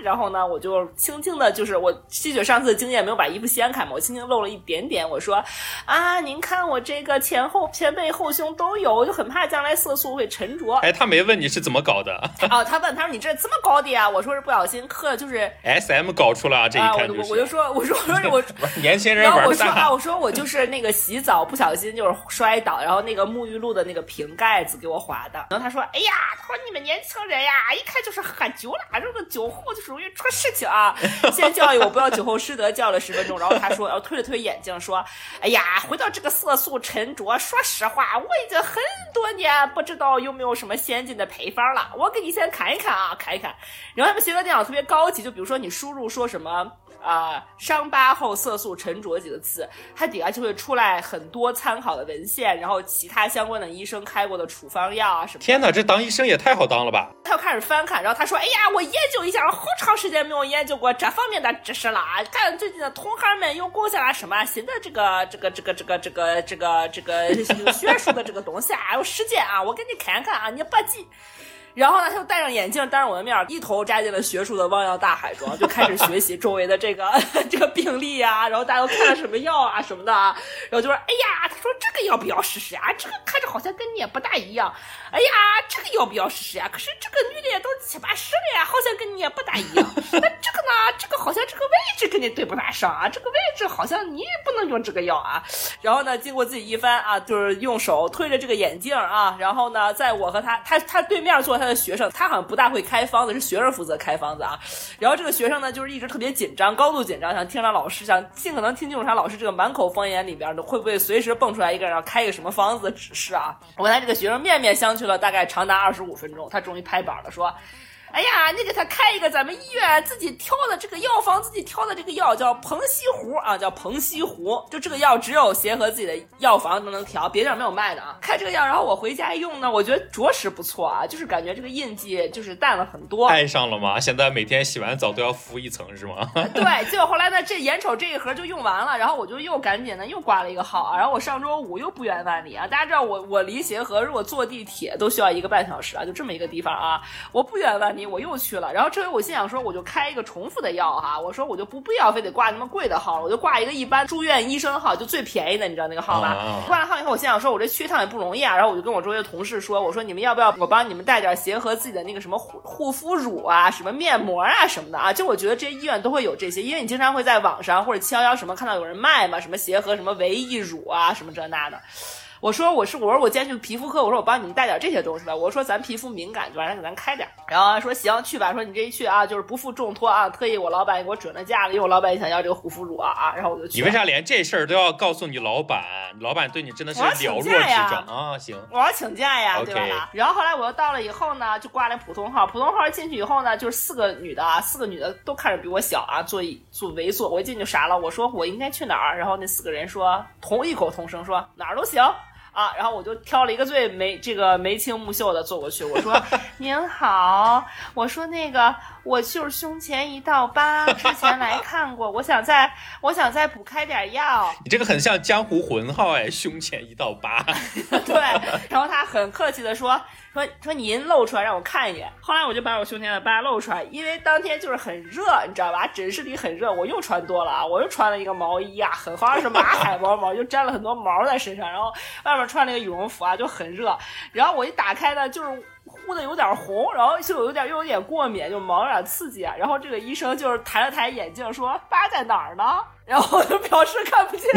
然后呢，我就轻轻的，就是我吸取上次的经验，没有把衣服掀开嘛，我轻轻露了一点点，我说：“啊，您看我这个前后前背后胸都有，我就很怕将来色素会沉着。”哎，他没问你是怎么搞的？哦，他问，他说你这这么高的呀？我说是不小心磕，就是 S M 搞出了这一看就是。我我就说，我说我说我年轻人玩。说啊，我说我就是那个洗澡不小心就是摔倒，然后那个沐浴露的那个瓶盖子给我划的。然后他说，哎呀，他说你们年轻人呀，一看就是喝酒了，这个酒后就容易出事情啊。先教育我不要酒后失德，教了十分钟。然后他说，然后推了推眼镜说，哎呀，回到这个色素沉着，说实话，我已经很多年不知道有没有什么先进的配方了。我给你先看一看啊，看一看。然后他们现在电脑特别高级，就比如说你输入说什么。啊，伤疤后色素沉着几个字，它底下就会出来很多参考的文献，然后其他相关的医生开过的处方药啊什么。天哪，这当医生也太好当了吧！他又开始翻看，然后他说：“哎呀，我研究一下，好长时间没有研究过这方面的知识了。看最近的同行们又贡献了什么新的这个这个这个这个这个这个这个学术的这个东西啊，有时间啊，我给你看看啊，你不记。”然后呢，他就戴上眼镜，当着我的面，一头扎进了学术的汪洋大海中，就开始学习周围的这个 这个病例啊，然后大家都开了什么药啊什么的啊，然后就说：“哎呀，他说这个要不要试试啊？这个看着好像跟你也不大一样。哎呀，这个要不要试试呀？可是这个女的都七八十了呀，好像跟你也不大一样。那这个呢？这个好像这个位置跟你对不大上啊，这个位置好像你也不能用这个药啊。然后呢，经过自己一番啊，就是用手推着这个眼镜啊，然后呢，在我和他他他对面坐。他的学生，他好像不大会开方子，是学生负责开方子啊。然后这个学生呢，就是一直特别紧张，高度紧张，想听他老师，想尽可能听清楚他老师这个满口方言里边的，会不会随时蹦出来一个人要开一个什么方子的指示啊？我跟他这个学生面面相觑了大概长达二十五分钟，他终于拍板了，说。哎呀，你给他开一个咱们医院自己挑的这个药房自己挑的这个药叫彭西湖啊，叫彭西湖，就这个药只有协和自己的药房都能调，别地儿没有卖的啊。开这个药，然后我回家一用呢，我觉得着实不错啊，就是感觉这个印记就是淡了很多。爱上了吗？现在每天洗完澡都要敷一层是吗？对，结果后来呢，这眼瞅这一盒就用完了，然后我就又赶紧呢又挂了一个号，然后我上周五又不远万里啊，大家知道我我离协和如果坐地铁都需要一个半小时啊，就这么一个地方啊，我不远万里我又去了，然后这回我心想说我就开一个重复的药哈，我说我就不必要非得挂那么贵的号了，我就挂一个一般住院医生号，就最便宜的，你知道那个号吧？挂了号以后，我心想说我这去一趟也不容易啊，然后我就跟我周围的同事说，我说你们要不要我帮你们带点协和自己的那个什么护护肤乳啊，什么面膜啊什么的啊，就我觉得这些医院都会有这些，因为你经常会在网上或者七幺幺什么看到有人卖嘛，什么协和什么维 E 乳啊，什么这那的。我说我是我说我今天去皮肤科，我说我帮你们带点这些东西吧。我说咱皮肤敏感，就晚上给咱开点。然后说行去吧。说你这一去啊，就是不负重托啊。特意我老板给我准了假了，因为我老板也想要这个护肤乳啊啊。然后我就去。你为啥连这事儿都要告诉你老板？老板对你真的是了若指掌啊。行，我要请假呀，对吧？然后后来我又到了以后呢，就挂了普通号。普通号进去以后呢，就是四个女的啊，四个女的都看着比我小啊，坐一坐围坐。我一进去傻了，我说我应该去哪儿？然后那四个人说同异口同声说哪儿都行。啊，然后我就挑了一个最眉这个眉清目秀的坐过去，我说 您好，我说那个我就是胸前一道疤，之前来看过，我想再我想再补开点药。你这个很像江湖浑号哎，胸前一道疤。对，然后他很客气的说。说说您露出来让我看一眼，后来我就把我胸前的疤露出来，因为当天就是很热，你知道吧？诊室里很热，我又穿多了啊，我又穿了一个毛衣啊，很好像是马海毛毛，就粘了很多毛在身上，然后外面穿了个羽绒服啊，就很热。然后我一打开呢，就是呼的有点红，然后就有点又有点过敏，就毛有点刺激。然后这个医生就是抬了抬眼镜说：“疤在哪儿呢？”然后我就表示看不见，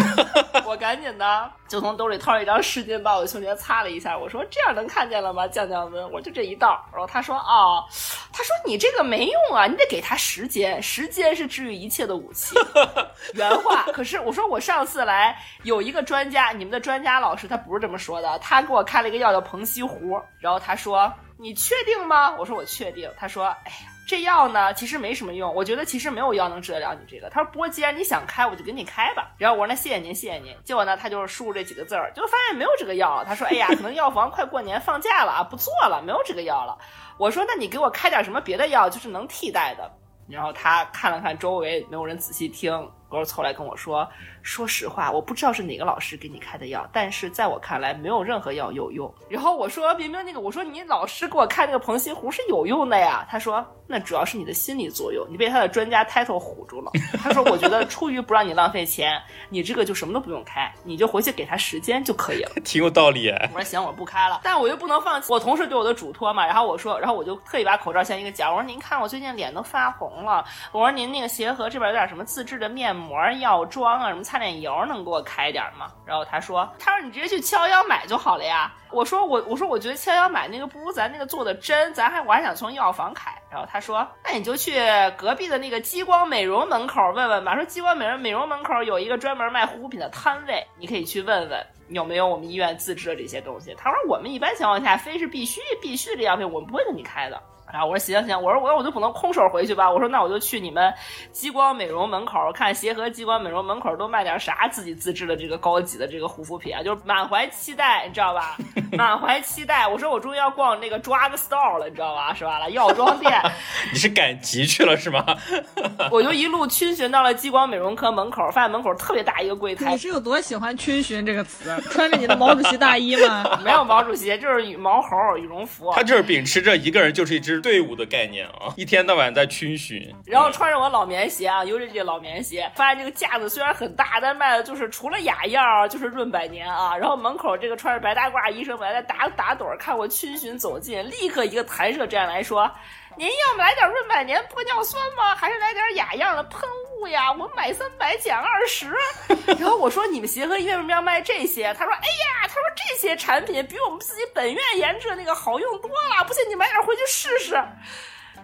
我赶紧的就从兜里掏了一张湿巾，把我胸前擦了一下。我说这样能看见了吗？降降温。我就这一道。然后他说啊，他说你这个没用啊，你得给他时间，时间是治愈一切的武器。原话。可是我说我上次来有一个专家，你们的专家老师他不是这么说的，他给我开了一个药叫彭西湖。然后他说你确定吗？我说我确定。他说哎呀。这药呢，其实没什么用。我觉得其实没有药能治得了你这个。他说：“不过既然你想开，我就给你开吧。”然后我说：“那谢谢您，谢谢您。”结果呢，他就是输入这几个字儿，就发现没有这个药。他说：“哎呀，可能药房快过年放假了啊，不做了，没有这个药了。”我说：“那你给我开点什么别的药，就是能替代的。”然后他看了看周围，没有人仔细听，然后凑来跟我说：“说实话，我不知道是哪个老师给你开的药，但是在我看来，没有任何药有用。”然后我说：“明明那个，我说你老师给我开那个彭西湖是有用的呀。”他说。那主要是你的心理作用，你被他的专家 title 唬住了。他说：“我觉得出于不让你浪费钱，你这个就什么都不用开，你就回去给他时间就可以了。”挺有道理。我说行，我不开了，但我又不能放弃我同事对我的嘱托嘛。然后我说，然后我就特意把口罩先一个夹。我说：“您看我最近脸都发红了。”我说：“您那个协和这边有点什么自制的面膜、药妆啊，什么擦脸油，能给我开点吗？”然后他说：“他说你直接去七幺幺买就好了呀。”我说：“我我说我觉得七幺幺买那个不如咱那个做的真，咱还我还想从药房开。”然后他说：“那你就。”去隔壁的那个激光美容门口问问吧，说激光美容美容门口有一个专门卖护肤品的摊位，你可以去问问有没有我们医院自制的这些东西。他说我们一般情况下非是必须必须的药品，我们不会给你开的。然后我说行行，我说我说我就不能空手回去吧。我说那我就去你们激光美容门口看协和激光美容门口都卖点啥自己自制的这个高级的这个护肤品啊，就是满怀期待，你知道吧？满怀期待。我说我终于要逛那个 drug store 了，你知道吧？是吧？了药妆店。你是赶集去了是吗？我就一路逡巡到了激光美容科门口，发现门口特别大一个柜台。你是有多喜欢逡巡这个词？穿着你的毛主席大衣吗？没有毛主席，就是羽毛猴羽绒服。他就是秉持着一个人就是一支。队伍的概念啊，一天到晚在逡巡，然后穿着我老棉鞋啊，尤其这老棉鞋，发现这个架子虽然很大，但卖的就是除了雅漾就是润百年啊。然后门口这个穿着白大褂医生本来在打打盹，看我逡巡走近，立刻一个弹射站来说：“您要么来点润百年玻尿酸吗？还是来点雅漾的喷雾呀？我买三百减二十。”然后我说：“你们协和医院为什么要卖这些？”他说：“哎呀，他说这些产品比我们自己本院研制的那个好用多了，不信你买点回去试试。”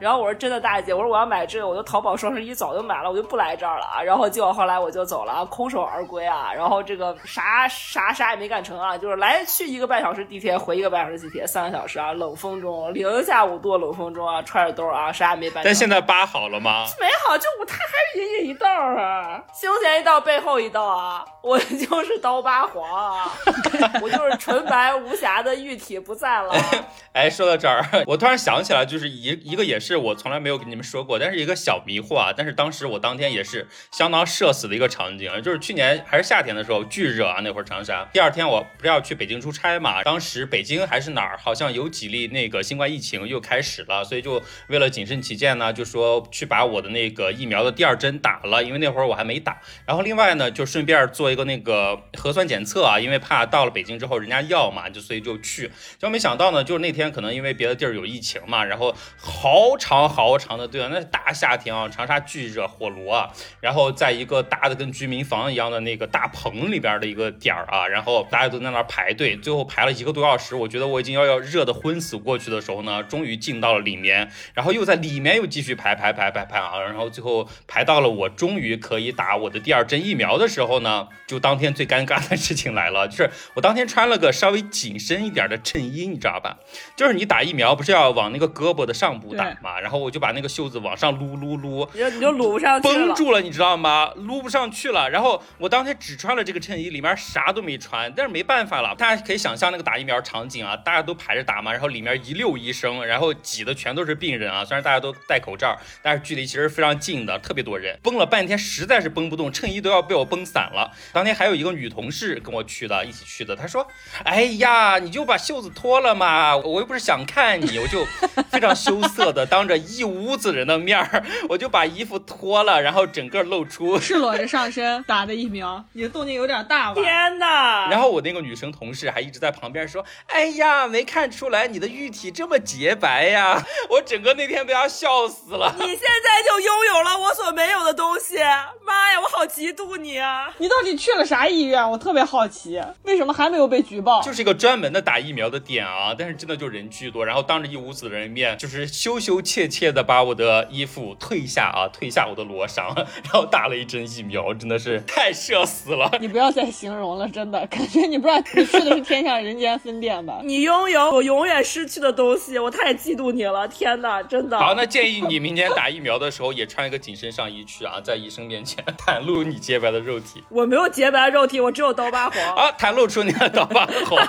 然后我说真的，大姐，我说我要买这个，我就淘宝双十一早就买了，我就不来这儿了啊。然后结果后来我就走了，空手而归啊。然后这个啥啥啥也没干成啊，就是来去一个半小时地铁，回一个半小时地铁，三个小时啊，冷风中，零下五度冷风中啊，揣着兜啊，啥也没办。但现在疤好了吗？没好，就我他还是隐隐一道啊，胸前一道，背后一道啊，我就是刀疤黄啊，我就是纯白无瑕的玉体不在了。哎，说到这儿，我突然想起来，就是一一个也是我从来没有跟你们说过，但是一个小迷惑啊。但是当时我当天也是相当社死的一个场景，就是去年还是夏天的时候，巨热啊，那会儿长沙。第二天我不是要去北京出差嘛，当时北京还是哪儿，好像有几例那个新冠疫情又开始了，所以就为了谨慎起见呢，就说去把我的那个疫苗的第二针打了，因为那会儿我还没打。然后另外呢，就顺便做一个那个核酸检测啊，因为怕到了北京之后人家要嘛，就所以就去。就没想到呢，就是那天可能因为别的地儿有疫情嘛，然后好长好长的队啊，那是大夏天啊，长沙巨热火炉啊，然后在一个大的跟居民房一样的那个大棚里边的一个点儿啊，然后大家都在那儿排队，最后排了一个多小时，我觉得我已经要要热的昏死过去的时候呢，终于进到了里面，然后又在里面又继续排排排排排啊，然后最后排到了我终于可以打我的第二针疫苗的时候呢，就当天最尴尬的事情来了，就是我当天穿了个稍微紧身一点的衬衣，你知道吧？就是你打疫苗不是要往那个胳膊的上部打嘛，然后我就把那个袖子往上撸撸撸，你就你就撸不上去了，绷住了，你知道吗？撸不上去了。然后我当天只穿了这个衬衣，里面啥都没穿，但是没办法了，大家可以想象那个打疫苗场景啊，大家都排着打嘛，然后里面一溜医生，然后挤的全都是病人啊。虽然大家都戴口罩，但是距离其实非常近的，特别多人，绷了半天实在是绷不动，衬衣都要被我绷散了。当天还有一个女同事跟我去的，一起去的，她说：“哎呀，你就把袖子脱了嘛，我又不是想看你。”我就非常羞涩的当着一屋子人的面儿，我就把衣服脱了，然后整个露出赤裸着上身打的疫苗，你的动静有点大吧？天哪！然后我那个女生同事还一直在旁边说：“哎呀，没看出来你的玉体这么洁白呀！”我整个那天被她笑死了。你现在就拥有了我所没有的东西，妈呀，我好嫉妒你啊！你到底去了啥医院？我特别好奇，为什么还没有被举报？就是一个专门的打疫苗的点啊，但是真的就人巨多，然后当着一屋子的人面，就是羞羞怯怯的把我的衣服褪下啊，褪下我的罗裳，然后打了一针疫苗，真的是太社死了。你不要再形容了，真的感觉你不知道你去的是天下人间分店吧？你拥有我永远失去的东西，我太嫉妒你了！天哪，真的。好，那建议你明天打疫苗的时候也穿一个紧身上衣去啊，在医生面前袒露你洁白的肉体。我没有洁白的肉体，我只有刀疤黄啊，袒露出你的刀疤黄。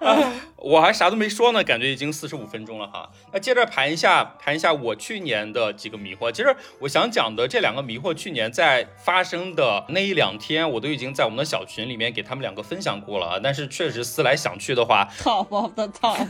我还啥都没说呢，感觉已经四十五分钟了哈。那接着盘一下，盘一下我去年的几个迷惑。其实我想讲的这两个迷惑，去年在发生的那一两天，我都已经在我们的小群里面给他们两个分享过了啊。但是确实思来想去的话，top of the top，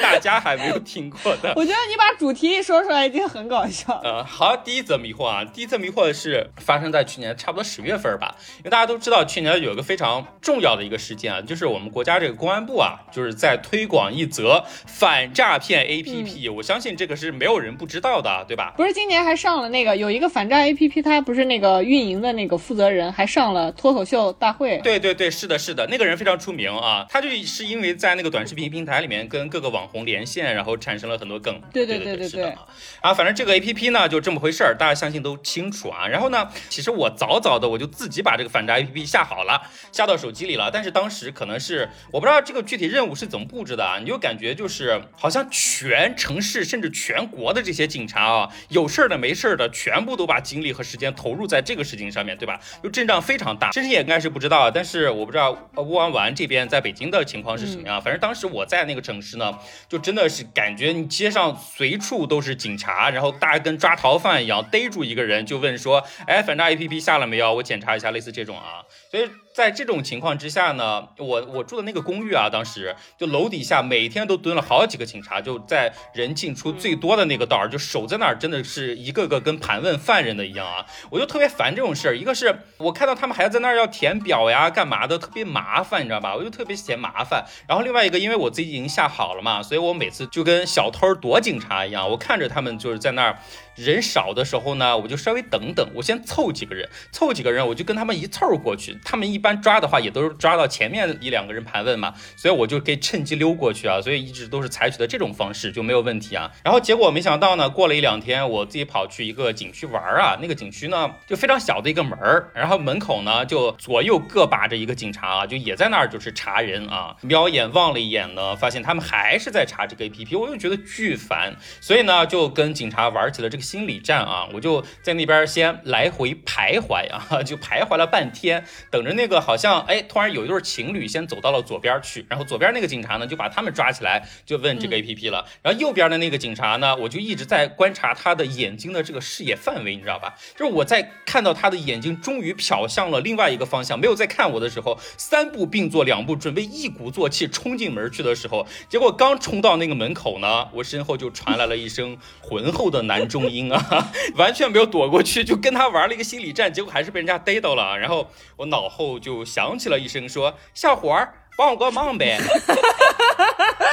大家还没有听过的。我觉得你把主题一说出来已经很搞笑。呃，好，第一则迷惑啊，第一则迷惑是发生在去年差不多十月份吧，因为大家都知道去年有一个非常重要的一个事件啊，就是我们国家这个公安部啊。就是在推广一则反诈骗 APP，我相信这个是没有人不知道的，对吧？不是今年还上了那个有一个反诈 APP，它不是那个运营的那个负责人还上了脱口秀大会。对对对，是的，是的，那个人非常出名啊，他就是因为在那个短视频平台里面跟各个网红连线，然后产生了很多梗。对对对对对。啊，反正这个 APP 呢就这么回事儿，大家相信都清楚啊。然后呢，其实我早早的我就自己把这个反诈 APP 下好了，下到手机里了，但是当时可能是我不知道这个具体任务是怎么。布置的啊，你就感觉就是好像全城市甚至全国的这些警察啊，有事儿的没事儿的，全部都把精力和时间投入在这个事情上面对吧？就阵仗非常大。其实也应该是不知道，但是我不知道乌湾湾这边在北京的情况是什么样。反正当时我在那个城市呢，就真的是感觉你街上随处都是警察，然后大家跟抓逃犯一样，逮住一个人就问说，哎，反诈 APP 下了没有？我检查一下，类似这种啊。所以在这种情况之下呢，我我住的那个公寓啊，当时就楼底下每天都蹲了好几个警察，就在人进出最多的那个道儿，就守在那儿，真的是一个个跟盘问犯人的一样啊！我就特别烦这种事儿，一个是我看到他们还在那儿要填表呀，干嘛的，特别麻烦，你知道吧？我就特别嫌麻烦。然后另外一个，因为我自己已经下好了嘛，所以我每次就跟小偷躲警察一样，我看着他们就是在那儿。人少的时候呢，我就稍微等等，我先凑几个人，凑几个人，我就跟他们一凑过去。他们一般抓的话，也都是抓到前面一两个人盘问嘛，所以我就可以趁机溜过去啊。所以一直都是采取的这种方式，就没有问题啊。然后结果没想到呢，过了一两天，我自己跑去一个景区玩啊，那个景区呢就非常小的一个门儿，然后门口呢就左右各把着一个警察啊，就也在那儿就是查人啊。瞄眼望了一眼呢，发现他们还是在查这个 APP，我就觉得巨烦，所以呢就跟警察玩起了这个心理战啊。我就在那边先来回徘徊啊，就徘徊了半天，等着那个好像哎，突然有一对情侣先走到了左边去，然后左边那个警察呢就把他们抓起来，就问这个 APP 了。然后右边的那个警察呢，我就一直在观察他的眼睛的这个视野范围，你知道吧？就是我在看到他的眼睛终于瞟向了另外一个方向，没有再看我的时候，三步并作两步，准备一鼓作气冲进门去的时候，结果刚冲到那个门口呢，我身后就传来了一声浑厚的男中音啊，完全没有躲过去，就跟他玩了一个心理战，结果还是被人家逮到了。然后我脑后就就响起了一声说：“小伙儿。”帮我个忙呗，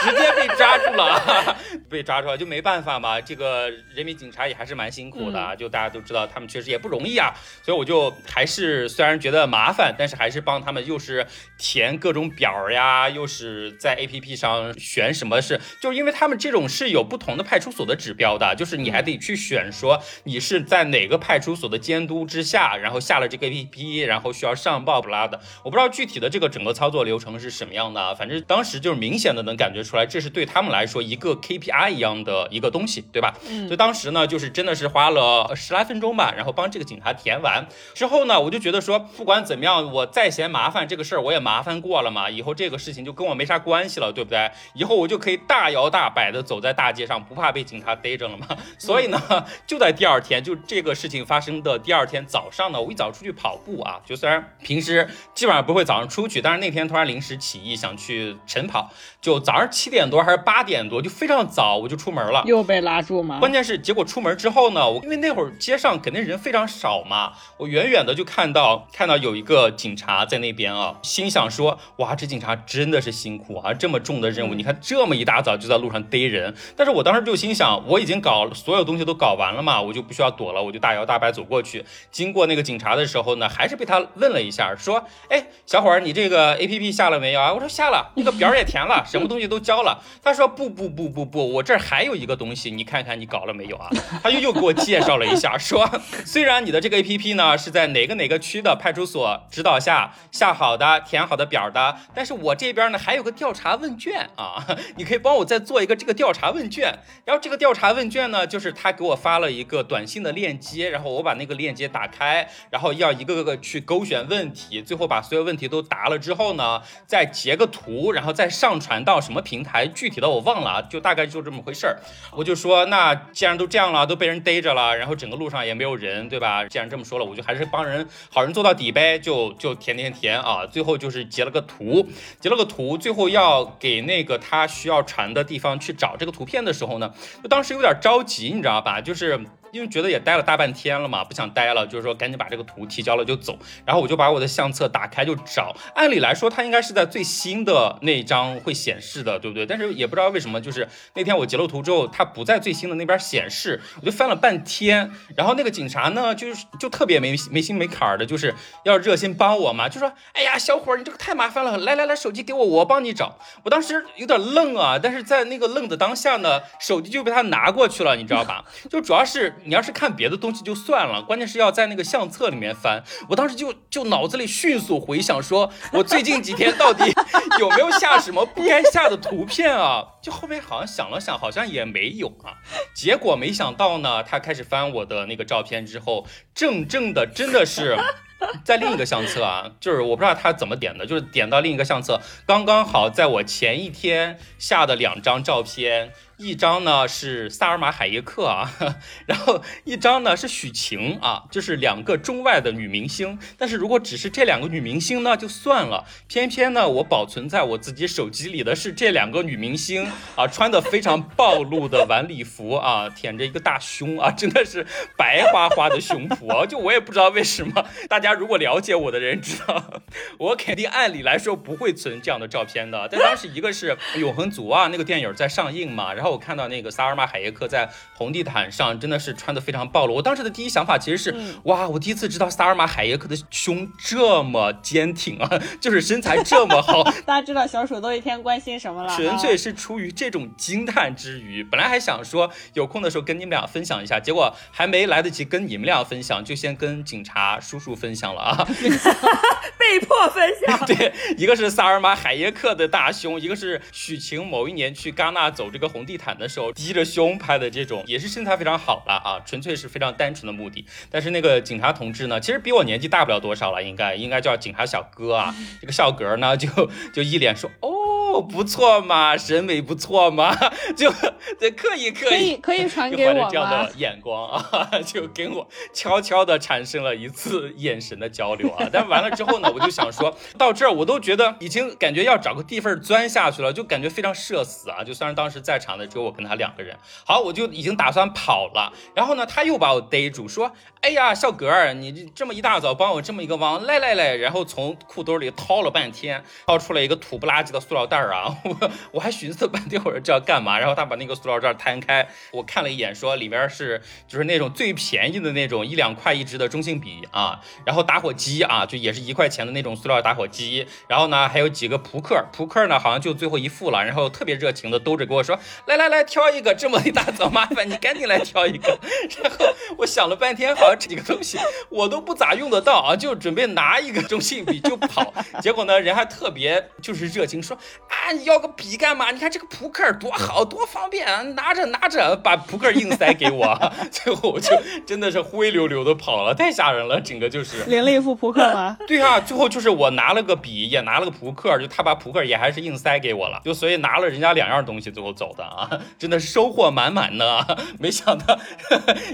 直接被抓住了，被抓住了就没办法嘛。这个人民警察也还是蛮辛苦的，就大家都知道他们确实也不容易啊。所以我就还是虽然觉得麻烦，但是还是帮他们，又是填各种表呀，又是在 A P P 上选什么是，就是因为他们这种是有不同的派出所的指标的，就是你还得去选说你是在哪个派出所的监督之下，然后下了这个 A P P，然后需要上报不拉的。我不知道具体的这个整个操作流程是。什么样的？反正当时就是明显的能感觉出来，这是对他们来说一个 KPI 一样的一个东西，对吧？嗯。所以当时呢，就是真的是花了十来分钟吧，然后帮这个警察填完之后呢，我就觉得说，不管怎么样，我再嫌麻烦这个事儿我也麻烦过了嘛，以后这个事情就跟我没啥关系了，对不对？以后我就可以大摇大摆的走在大街上，不怕被警察逮着了嘛。所以呢，就在第二天，就这个事情发生的第二天早上呢，我一早出去跑步啊，就虽然平时基本上不会早上出去，但是那天突然临时。起意想去晨跑，就早上七点多还是八点多，就非常早，我就出门了。又被拉住吗？关键是结果出门之后呢，我因为那会儿街上肯定人非常少嘛，我远远的就看到看到有一个警察在那边啊，心想说哇，这警察真的是辛苦啊，这么重的任务，你看这么一大早就在路上逮人。但是我当时就心想，我已经搞所有东西都搞完了嘛，我就不需要躲了，我就大摇大摆走过去。经过那个警察的时候呢，还是被他问了一下，说，哎，小伙儿，你这个 A P P 下了没？啊，我说下了，那个表也填了，什么东西都交了。他说不不不不不，我这儿还有一个东西，你看看你搞了没有啊？他又又给我介绍了一下，说虽然你的这个 A P P 呢是在哪个哪个区的派出所指导下下好的、填好的表的，但是我这边呢还有个调查问卷啊，你可以帮我再做一个这个调查问卷。然后这个调查问卷呢，就是他给我发了一个短信的链接，然后我把那个链接打开，然后要一个个去勾选问题，最后把所有问题都答了之后呢，再。再截个图，然后再上传到什么平台？具体的我忘了啊，就大概就这么回事儿。我就说，那既然都这样了，都被人逮着了，然后整个路上也没有人，对吧？既然这么说了，我就还是帮人，好人做到底呗，就就填填填啊。最后就是截了个图，截了个图，最后要给那个他需要传的地方去找这个图片的时候呢，就当时有点着急，你知道吧？就是。因为觉得也待了大半天了嘛，不想待了，就是说赶紧把这个图提交了就走。然后我就把我的相册打开就找，按理来说它应该是在最新的那一张会显示的，对不对？但是也不知道为什么，就是那天我截了图之后，它不在最新的那边显示，我就翻了半天。然后那个警察呢，就是就特别没没心没坎儿的，就是要热心帮我嘛，就说：“哎呀，小伙儿，你这个太麻烦了，来来来，手机给我，我帮你找。”我当时有点愣啊，但是在那个愣的当下呢，手机就被他拿过去了，你知道吧？就主要是。你要是看别的东西就算了，关键是要在那个相册里面翻。我当时就就脑子里迅速回想，说我最近几天到底有没有下什么不该下的图片啊？就后面好像想了想，好像也没有啊。结果没想到呢，他开始翻我的那个照片之后，正正的真的是 在另一个相册啊，就是我不知道他怎么点的，就是点到另一个相册，刚刚好在我前一天下的两张照片。一张呢是萨尔玛海耶克啊，然后一张呢是许晴啊，就是两个中外的女明星。但是如果只是这两个女明星呢，就算了。偏偏呢，我保存在我自己手机里的是这两个女明星啊，穿的非常暴露的晚礼服啊，舔着一个大胸啊，真的是白花花的胸脯啊。就我也不知道为什么，大家如果了解我的人知道，我肯定按理来说不会存这样的照片的。但当时一个是《永恒族》啊，那个电影在上映嘛，然后。然后我看到那个萨尔玛海耶克在红地毯上真的是穿的非常暴露。我当时的第一想法其实是，哇，我第一次知道萨尔玛海耶克的胸这么坚挺啊，就是身材这么好。大家知道小鼠都一天关心什么了？纯粹是出于这种惊叹之余，本来还想说有空的时候跟你们俩分享一下，结果还没来得及跟你们俩分享，就先跟警察叔叔分享了啊，被迫分享。对，一个是萨尔玛海耶克的大胸，一个是许晴某一年去戛纳走这个红地地毯的时候低着胸拍的这种，也是身材非常好了啊，纯粹是非常单纯的目的。但是那个警察同志呢，其实比我年纪大不了多少了，应该应该叫警察小哥啊。这个小哥呢，就就一脸说哦。不错嘛，审美不错嘛，就对，可以可以可以传给我这样的眼光啊，就跟我悄悄的产生了一次眼神的交流啊。但完了之后呢，我就想说到这儿，我都觉得已经感觉要找个地缝钻下去了，就感觉非常社死啊。就算是当时在场的只有我跟他两个人，好，我就已经打算跑了。然后呢，他又把我逮住，说：“哎呀，小哥儿，你这么一大早帮我这么一个忙，来来来。”然后从裤兜里掏了半天，掏出来一个土不拉几的塑料袋。啊，我我还寻思半天，我说这要干嘛？然后他把那个塑料袋摊开，我看了一眼，说里边是就是那种最便宜的那种一两块一支的中性笔啊，然后打火机啊，就也是一块钱的那种塑料打火机，然后呢还有几个扑克，扑克呢好像就最后一副了，然后特别热情的兜着跟我说，来来来挑一个，这么一大早麻烦你赶紧来挑一个。然后我想了半天，好像这个东西我都不咋用得到啊，就准备拿一个中性笔就跑，结果呢人还特别就是热情说。你要个笔干嘛？你看这个扑克多好多方便啊，拿着拿着，把扑克硬塞给我。最后我就真的是灰溜溜的跑了，太吓人了，整个就是领了一副扑克吗？对啊，最后就是我拿了个笔，也拿了个扑克，就他把扑克也还是硬塞给我了，就所以拿了人家两样东西，最后走的啊，真的是收获满满呢。没想到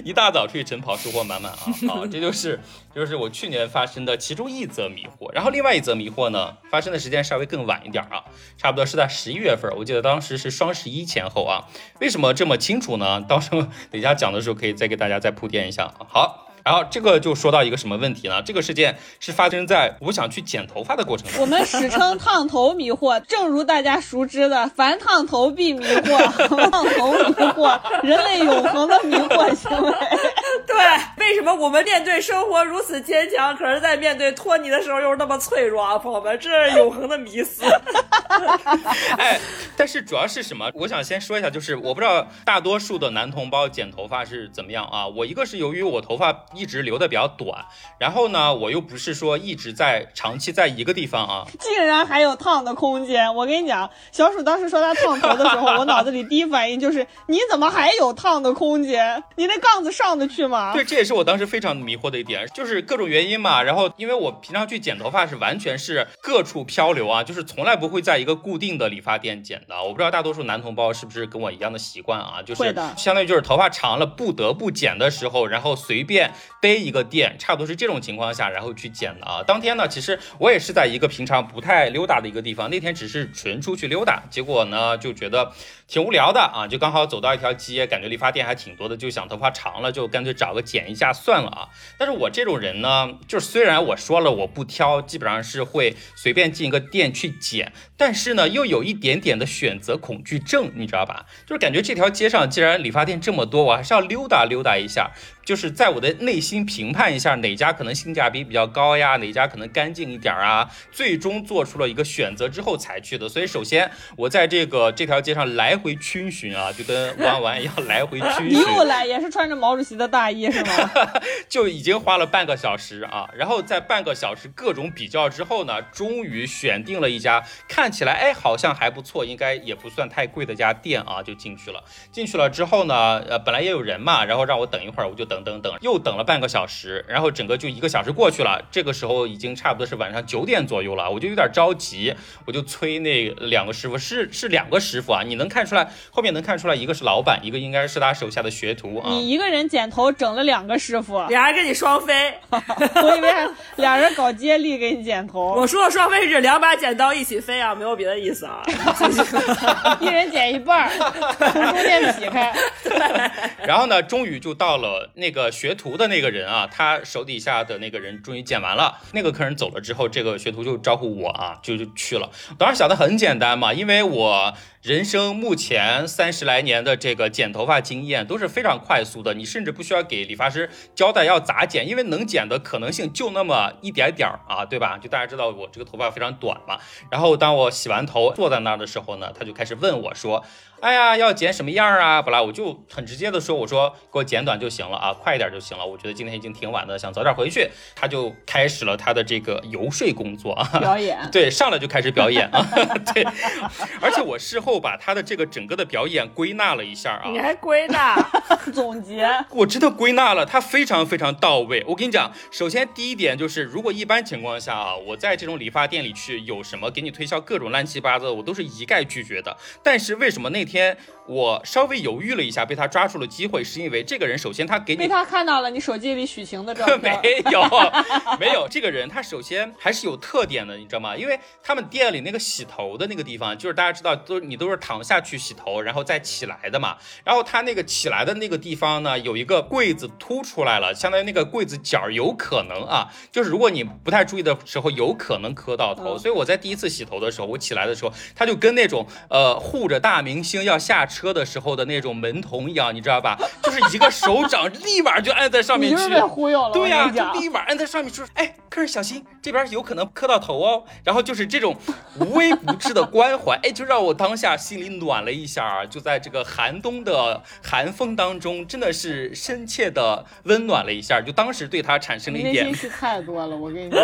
一大早出去晨跑，收获满满啊！好，这就是就是我去年发生的其中一则迷惑，然后另外一则迷惑呢，发生的时间稍微更晚一点啊，差。不多是在十一月份，我记得当时是双十一前后啊。为什么这么清楚呢？到时候等一下讲的时候可以再给大家再铺垫一下。好。然后这个就说到一个什么问题呢？这个事件是发生在我想去剪头发的过程中。我们史称烫头迷惑，正如大家熟知的，凡烫头必迷惑，烫头迷惑，人类永恒的迷惑行为。对，为什么我们面对生活如此坚强，可是在面对托尼的时候又是那么脆弱啊？朋友们，这是永恒的迷思。哎，但是主要是什么？我想先说一下，就是我不知道大多数的男同胞剪头发是怎么样啊？我一个是由于我头发。一直留的比较短，然后呢，我又不是说一直在长期在一个地方啊，竟然还有烫的空间。我跟你讲，小鼠当时说他烫头的时候，我脑子里第一反应就是你怎么还有烫的空间？你那杠子上得去吗？对，这也是我当时非常迷惑的一点，就是各种原因嘛。然后因为我平常去剪头发是完全是各处漂流啊，就是从来不会在一个固定的理发店剪的。我不知道大多数男同胞是不是跟我一样的习惯啊，就是相当于就是头发长了不得不剪的时候，然后随便。背一个店，差不多是这种情况下，然后去剪的啊。当天呢，其实我也是在一个平常不太溜达的一个地方，那天只是纯出去溜达，结果呢就觉得挺无聊的啊，就刚好走到一条街，感觉理发店还挺多的，就想头发长了，就干脆找个剪一下算了啊。但是我这种人呢，就是虽然我说了我不挑，基本上是会随便进一个店去剪，但是呢又有一点点的选择恐惧症，你知道吧？就是感觉这条街上既然理发店这么多，我还是要溜达溜达一下。就是在我的内心评判一下哪家可能性价比比较高呀，哪家可能干净一点啊，最终做出了一个选择之后才去的。所以首先我在这个这条街上来回逡巡啊，就跟玩玩一样来回逡巡。你又来也是穿着毛主席的大衣是吗？就已经花了半个小时啊，然后在半个小时各种比较之后呢，终于选定了一家看起来哎好像还不错，应该也不算太贵的家店啊，就进去了。进去了之后呢，呃本来也有人嘛，然后让我等一会儿，我就。等等等，又等了半个小时，然后整个就一个小时过去了。这个时候已经差不多是晚上九点左右了，我就有点着急，我就催那两个师傅，是是两个师傅啊。你能看出来，后面能看出来，一个是老板，一个应该是他手下的学徒啊。你一个人剪头整了两个师傅，俩人跟你双飞，我以为俩人搞接力给你剪头。我说的双飞是两把剪刀一起飞啊，没有别的意思啊。一人剪一半儿，从中间劈开。然后呢，终于就到了那个学徒的那个人啊，他手底下的那个人终于剪完了。那个客人走了之后，这个学徒就招呼我啊，就就去了。当时想的很简单嘛，因为我。人生目前三十来年的这个剪头发经验都是非常快速的，你甚至不需要给理发师交代要咋剪，因为能剪的可能性就那么一点点儿啊，对吧？就大家知道我这个头发非常短嘛。然后当我洗完头坐在那儿的时候呢，他就开始问我说。哎呀，要剪什么样啊？本来我就很直接的说，我说给我剪短就行了啊，快一点就行了。我觉得今天已经挺晚的，想早点回去。他就开始了他的这个游说工作啊，表演。对，上来就开始表演啊。对，而且我事后把他的这个整个的表演归纳了一下啊。你还归纳 总结？我真的归纳了，他非常非常到位。我跟你讲，首先第一点就是，如果一般情况下啊，我在这种理发店里去，有什么给你推销各种乱七八糟的，我都是一概拒绝的。但是为什么那天？天，我稍微犹豫了一下，被他抓住了机会，是因为这个人首先他给你被他看到了你手机里许晴的照片，没有，没有。这个人他首先还是有特点的，你知道吗？因为他们店里那个洗头的那个地方，就是大家知道都你都是躺下去洗头，然后再起来的嘛。然后他那个起来的那个地方呢，有一个柜子凸出来了，相当于那个柜子角有可能啊，就是如果你不太注意的时候，有可能磕到头。所以我在第一次洗头的时候，我起来的时候，他就跟那种呃护着大明星。要下车的时候的那种门童一样，你知道吧？就是一个手掌立马就按在上面去，被忽悠了。对呀，就立马按在上面说：“哎，客人小心，这边有可能磕到头哦。”然后就是这种无微不至的关怀，哎，就让我当下心里暖了一下啊！就在这个寒冬的寒风当中，真的是深切的温暖了一下。就当时对他产生了一点 太多了，我跟你讲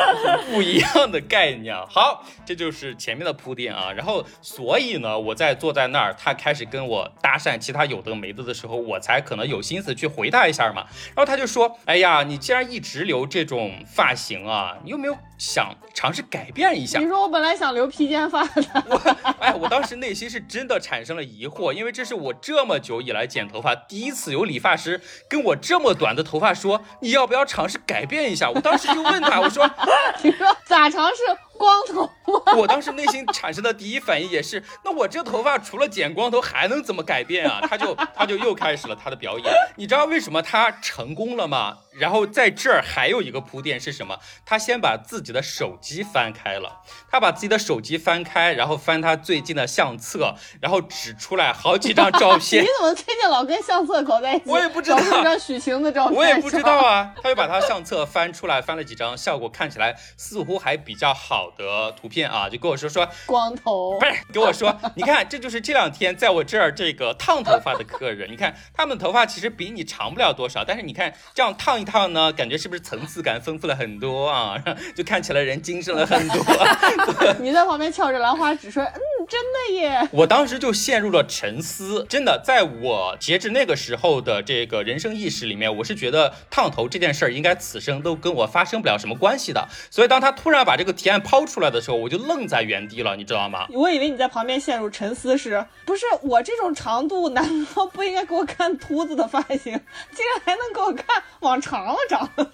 不一样的概念。好，这就是前面的铺垫啊。然后所以呢，我在坐在那儿，他开。开始跟我搭讪其他有的没的的时候，我才可能有心思去回答一下嘛。然后他就说：“哎呀，你既然一直留这种发型啊，你有没有想尝试改变一下？”你说我本来想留披肩发的。我哎，我当时内心是真的产生了疑惑，因为这是我这么久以来剪头发第一次有理发师跟我这么短的头发说：“你要不要尝试改变一下？”我当时就问他，我说：“ 你说咋尝试？”光头，我当时内心产生的第一反应也是，那我这头发除了剪光头还能怎么改变啊？他就他就又开始了他的表演，你知道为什么他成功了吗？然后在这儿还有一个铺垫是什么？他先把自己的手机翻开了，他把自己的手机翻开，然后翻他最近的相册，然后指出来好几张照片。你怎么最近老跟相册搞在一起？我也不知道。一张许晴的照片。我也不知道啊。他就把他相册翻出来，翻了几张，效果看起来似乎还比较好的图片啊，就跟我说说光头，不是跟我说，你看这就是这两天在我这儿这个烫头发的客人，你看他们的头发其实比你长不了多少，但是你看这样烫一。烫呢，感觉是不是层次感丰富了很多啊？就看起来人精神了很多。你在旁边翘着兰花指说：“嗯，真的耶。”我当时就陷入了沉思。真的，在我截至那个时候的这个人生意识里面，我是觉得烫头这件事儿应该此生都跟我发生不了什么关系的。所以当他突然把这个提案抛出来的时候，我就愣在原地了，你知道吗？我以为你在旁边陷入沉思，是不是我这种长度，难道不应该给我看秃子的发型？竟然还能给我看往长？了长了，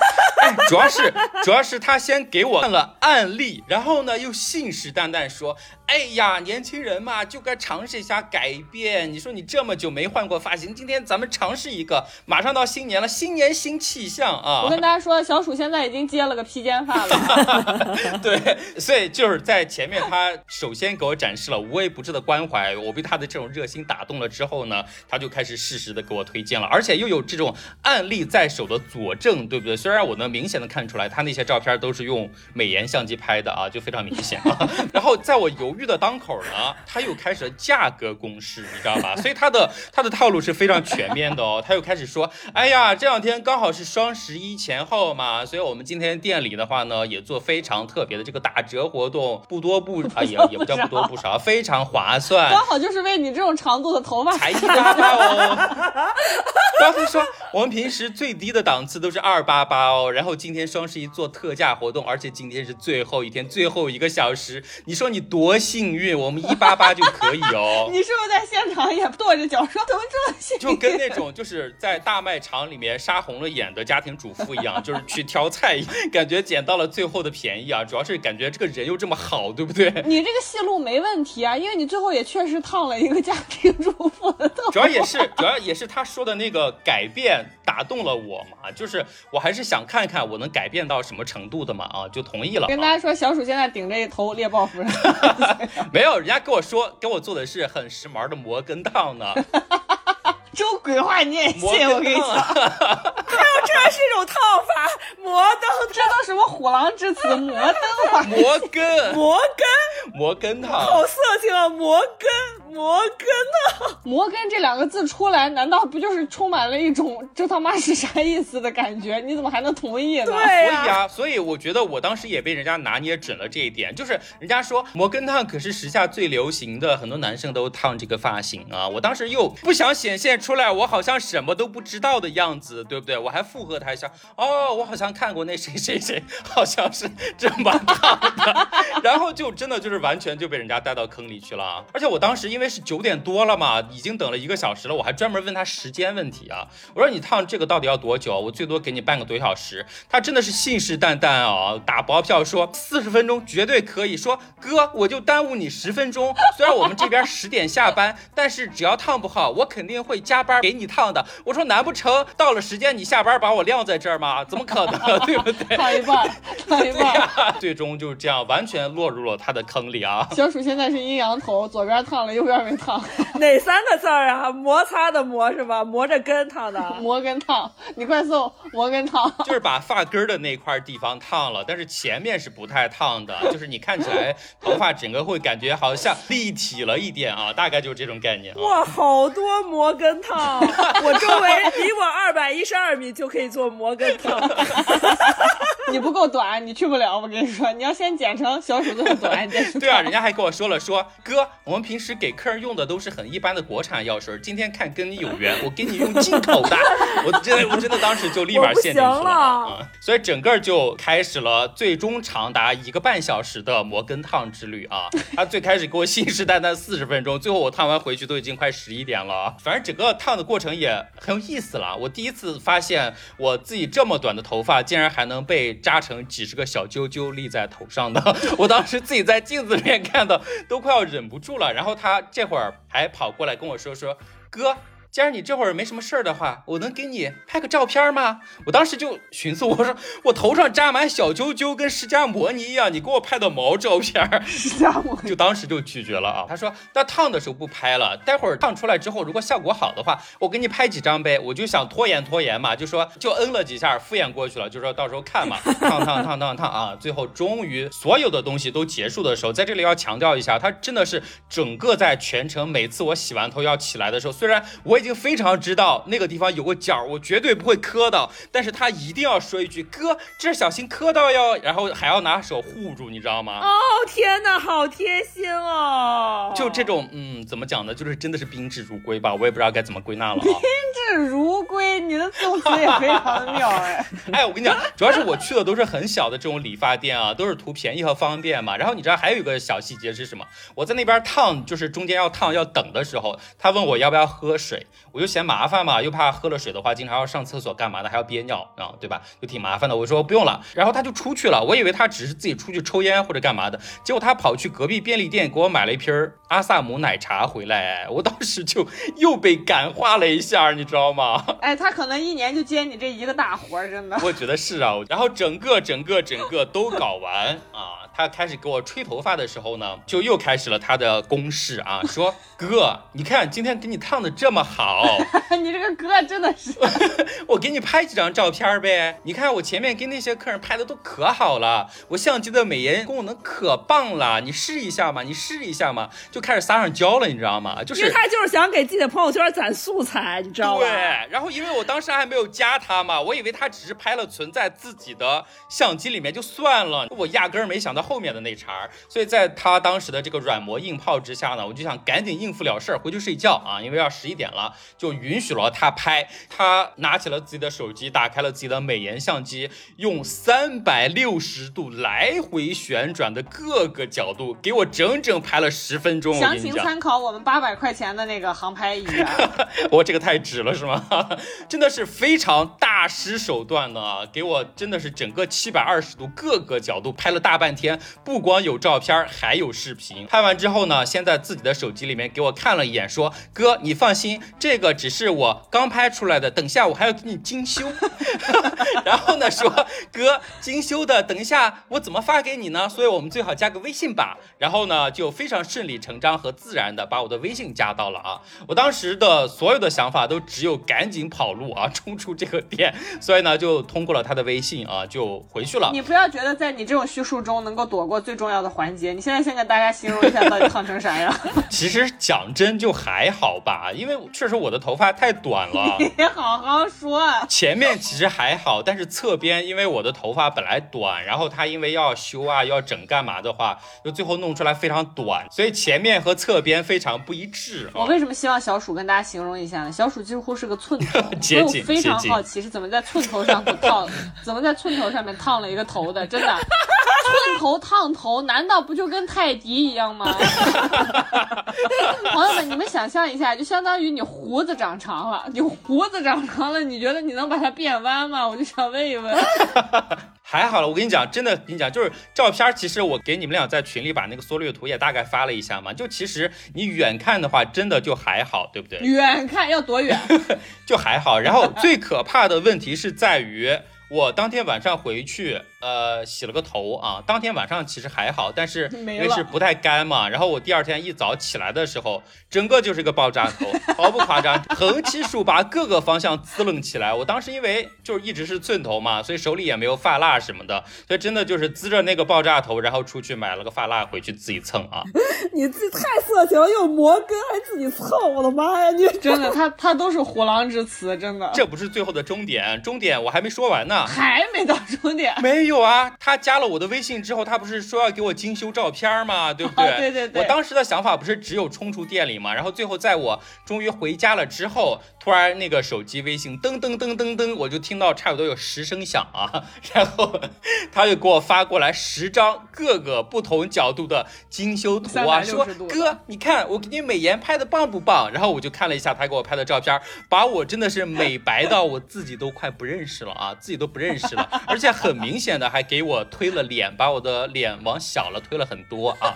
主要是主要是他先给我看了案例，然后呢又信誓旦旦说。哎呀，年轻人嘛，就该尝试一下改变。你说你这么久没换过发型，今天咱们尝试一个。马上到新年了，新年新气象啊！我跟大家说，小鼠现在已经接了个披肩发了。对，所以就是在前面，他首先给我展示了无微不至的关怀。我被他的这种热心打动了之后呢，他就开始适时的给我推荐了，而且又有这种案例在手的佐证，对不对？虽然我能明显的看出来，他那些照片都是用美颜相机拍的啊，就非常明显啊。然后在我犹豫。的当口呢，他又开始了价格攻势，你知道吧？所以他的他的套路是非常全面的哦。他又开始说：“哎呀，这两天刚好是双十一前后嘛，所以我们今天店里的话呢，也做非常特别的这个打折活动，不多不啊，也也不叫不多不少，非常划算。刚好就是为你这种长度的头发才一八八哦。然后他说，我们平时最低的档次都是二八八哦，然后后今天双十一做特价活动，而且今天是最后一天，最后一个小时，你说你多幸运，我们一八八就可以哦。你是不是在现场也跺着脚说怎么这么幸运？就跟那种就是在大卖场里面杀红了眼的家庭主妇一样，就是去挑菜，感觉捡到了最后的便宜啊！主要是感觉这个人又这么好，对不对？你这个戏路没问题啊，因为你最后也确实烫了一个家庭主妇的头。主要也是，主要也是他说的那个改变打动了我嘛，就是我还是想看看我能改变到什么程度的嘛，啊，就同意了。跟大家说，小鼠现在顶着一头猎豹夫人，没有，人家跟我说，给我做的是很时髦的摩根烫呢。这种鬼话你也信？我跟你讲，还有这是一种烫法，摩登，这都什么虎狼之词？摩登，摩根，摩根，摩根烫，好色情啊！摩根，摩根烫，摩根这两个字出来，难道不就是充满了一种这他妈是啥意思的感觉？你怎么还能同意呢？对呀，所以我觉得我当时也被人家拿捏准了这一点，就是人家说摩根烫可是时下最流行的，很多男生都烫这个发型啊。我当时又不想显现。出来，我好像什么都不知道的样子，对不对？我还附和他一下。哦，我好像看过那谁谁谁，好像是这么烫的。然后就真的就是完全就被人家带到坑里去了。而且我当时因为是九点多了嘛，已经等了一个小时了，我还专门问他时间问题啊。我说你烫这个到底要多久？我最多给你半个多小时。他真的是信誓旦旦啊，打包票说四十分钟绝对可以。说哥，我就耽误你十分钟。虽然我们这边十点下班，但是只要烫不好，我肯定会。加班给你烫的，我说难不成到了时间你下班把我晾在这儿吗？怎么可能，对不对？烫一半，烫一半，最终就是这样，完全落入了他的坑里啊！小鼠现在是阴阳头，左边烫了，右边没烫。哪三个字儿啊？摩擦的摩是吧？磨着根烫的，摩根烫。你快送摩根烫，就是把发根的那块地方烫了，但是前面是不太烫的，就是你看起来头发整个会感觉好像立体了一点啊，大概就是这种概念。哇，好多摩根。烫，我周围离我二百一十二米就可以做摩根烫。你不够短，你去不了。我跟你说，你要先剪成小手这么短，再去。对啊，人家还跟我说了，说哥，我们平时给客人用的都是很一般的国产药水，今天看跟你有缘，我给你用进口的。我真的，我真的当时就立马陷进去了啊！所以整个就开始了最终长达一个半小时的摩根烫之旅啊！他最开始给我信誓旦旦四十分钟，最后我烫完回去都已经快十一点了。反正整个烫的过程也很有意思了。我第一次发现我自己这么短的头发，竟然还能被。扎成几十个小揪揪立在头上的，我当时自己在镜子里面看的，都快要忍不住了。然后他这会儿还跑过来跟我说说，哥。既然你这会儿没什么事儿的话，我能给你拍个照片吗？我当时就寻思，我说我头上扎满小揪揪，跟释迦摩尼一样，你给我拍的毛照片？释迦摩尼就当时就拒绝了啊。他说那烫的时候不拍了，待会儿烫出来之后，如果效果好的话，我给你拍几张呗。我就想拖延拖延嘛，就说就嗯了几下，敷衍过去了，就说到时候看嘛，烫烫烫烫烫啊。最后终于所有的东西都结束的时候，在这里要强调一下，他真的是整个在全程每次我洗完头要起来的时候，虽然我。已经非常知道那个地方有个角，我绝对不会磕到，但是他一定要说一句哥，这小心磕到哟，然后还要拿手护住，你知道吗？哦天哪，好贴心哦！就这种，嗯，怎么讲呢？就是真的是宾至如归吧，我也不知道该怎么归纳了。宾至如归，你的动词也非常的妙哎。哎，我跟你讲，主要是我去的都是很小的这种理发店啊，都是图便宜和方便嘛。然后你知道还有一个小细节是什么？我在那边烫，就是中间要烫要等的时候，他问我要不要喝水。我就嫌麻烦嘛，又怕喝了水的话，经常要上厕所干嘛的，还要憋尿啊，对吧？就挺麻烦的。我说不用了，然后他就出去了。我以为他只是自己出去抽烟或者干嘛的，结果他跑去隔壁便利店给我买了一瓶阿萨姆奶茶回来。我当时就又被感化了一下，你知道吗？哎，他可能一年就接你这一个大活，真的。我觉得是啊，然后整个整个整个都搞完啊。他开始给我吹头发的时候呢，就又开始了他的攻势啊，说 哥，你看今天给你烫的这么好，你这个哥真的是，我给你拍几张照片呗。你看我前面跟那些客人拍的都可好了，我相机的美颜功能可棒了，你试一下嘛，你试一下嘛，就开始撒上娇了，你知道吗？就是因为他就是想给自己的朋友圈攒素材，你知道吗？对。然后因为我当时还没有加他嘛，我以为他只是拍了存在自己的相机里面就算了，我压根儿没想到。后面的那茬，所以在他当时的这个软磨硬泡之下呢，我就想赶紧应付了事儿回去睡觉啊，因为要十一点了，就允许了他拍。他拿起了自己的手机，打开了自己的美颜相机，用三百六十度来回旋转的各个角度给我整整拍了十分钟。详情参考我们八百块钱的那个航拍仪。我这个太值了是吗？真的是非常大师手段呢，给我真的是整个七百二十度各个角度拍了大半天，不光有照片，还有视频。拍完之后呢，先在自己的手机里面给我看了一眼，说：“哥，你放心，这个只是我刚拍出来的，等下我还要给你精修。”然后呢，说：“哥，精修的，等一下我怎么发给你呢？所以我们最好加个微信吧。”然后呢，就非常顺理成章和自然的把我的微信加到了啊。我当时的所有的想法都只有赶紧跑路啊，冲出这个店。所以呢，就通过了他的微信啊，就回去了。你不要觉得在你这种叙述中能够躲过最重要的环节。你现在先给大家形容一下到底烫成啥样？其实讲真就还好吧，因为确实我的头发太短了。你好好说。前面其实还好，但是侧边因为我的头发本来短，然后他因为要修啊要整干嘛的话，就最后弄出来非常短，所以前面和侧边非常不一致。我为什么希望小鼠跟大家形容一下呢？小鼠几乎是个寸头，所以我非常好奇是怎么在寸头上烫，怎么在寸头上面烫了一个头的？真的，寸头烫头，难道不就跟泰迪一样吗？朋友们，你们想象一下，就相当于你胡子长长了，你胡子长长了，你觉得你能把它变弯吗？我就想问一问。还好了，我跟你讲，真的跟你讲，就是照片，其实我给你们俩在群里把那个缩略图也大概发了一下嘛，就其实你远看的话，真的就还好，对不对？远看要多远？就还好。然后最可怕的问题是在于，我当天晚上回去。呃，洗了个头啊，当天晚上其实还好，但是 因为是不太干嘛，然后我第二天一早起来的时候，整个就是个爆炸头，毫不夸张，横七竖八，各个方向滋楞起来。我当时因为就是一直是寸头嘛，所以手里也没有发蜡什么的，所以真的就是滋着那个爆炸头，然后出去买了个发蜡回去自己蹭啊。你自己太色情了，又摩根还自己蹭，我的妈呀！你真的，他他都是虎狼之词，真的。这不是最后的终点，终点我还没说完呢，还没到终点，没。有啊，他加了我的微信之后，他不是说要给我精修照片吗？对不对？对对对。我当时的想法不是只有冲出店里吗？然后最后在我终于回家了之后，突然那个手机微信噔噔噔噔噔，我就听到差不多有十声响啊，然后他就给我发过来十张各个不同角度的精修图啊，说哥，你看我给你美颜拍的棒不棒？然后我就看了一下他给我拍的照片，把我真的是美白到我自己都快不认识了啊，自己都不认识了，而且很明显。还给我推了脸，把我的脸往小了推了很多啊，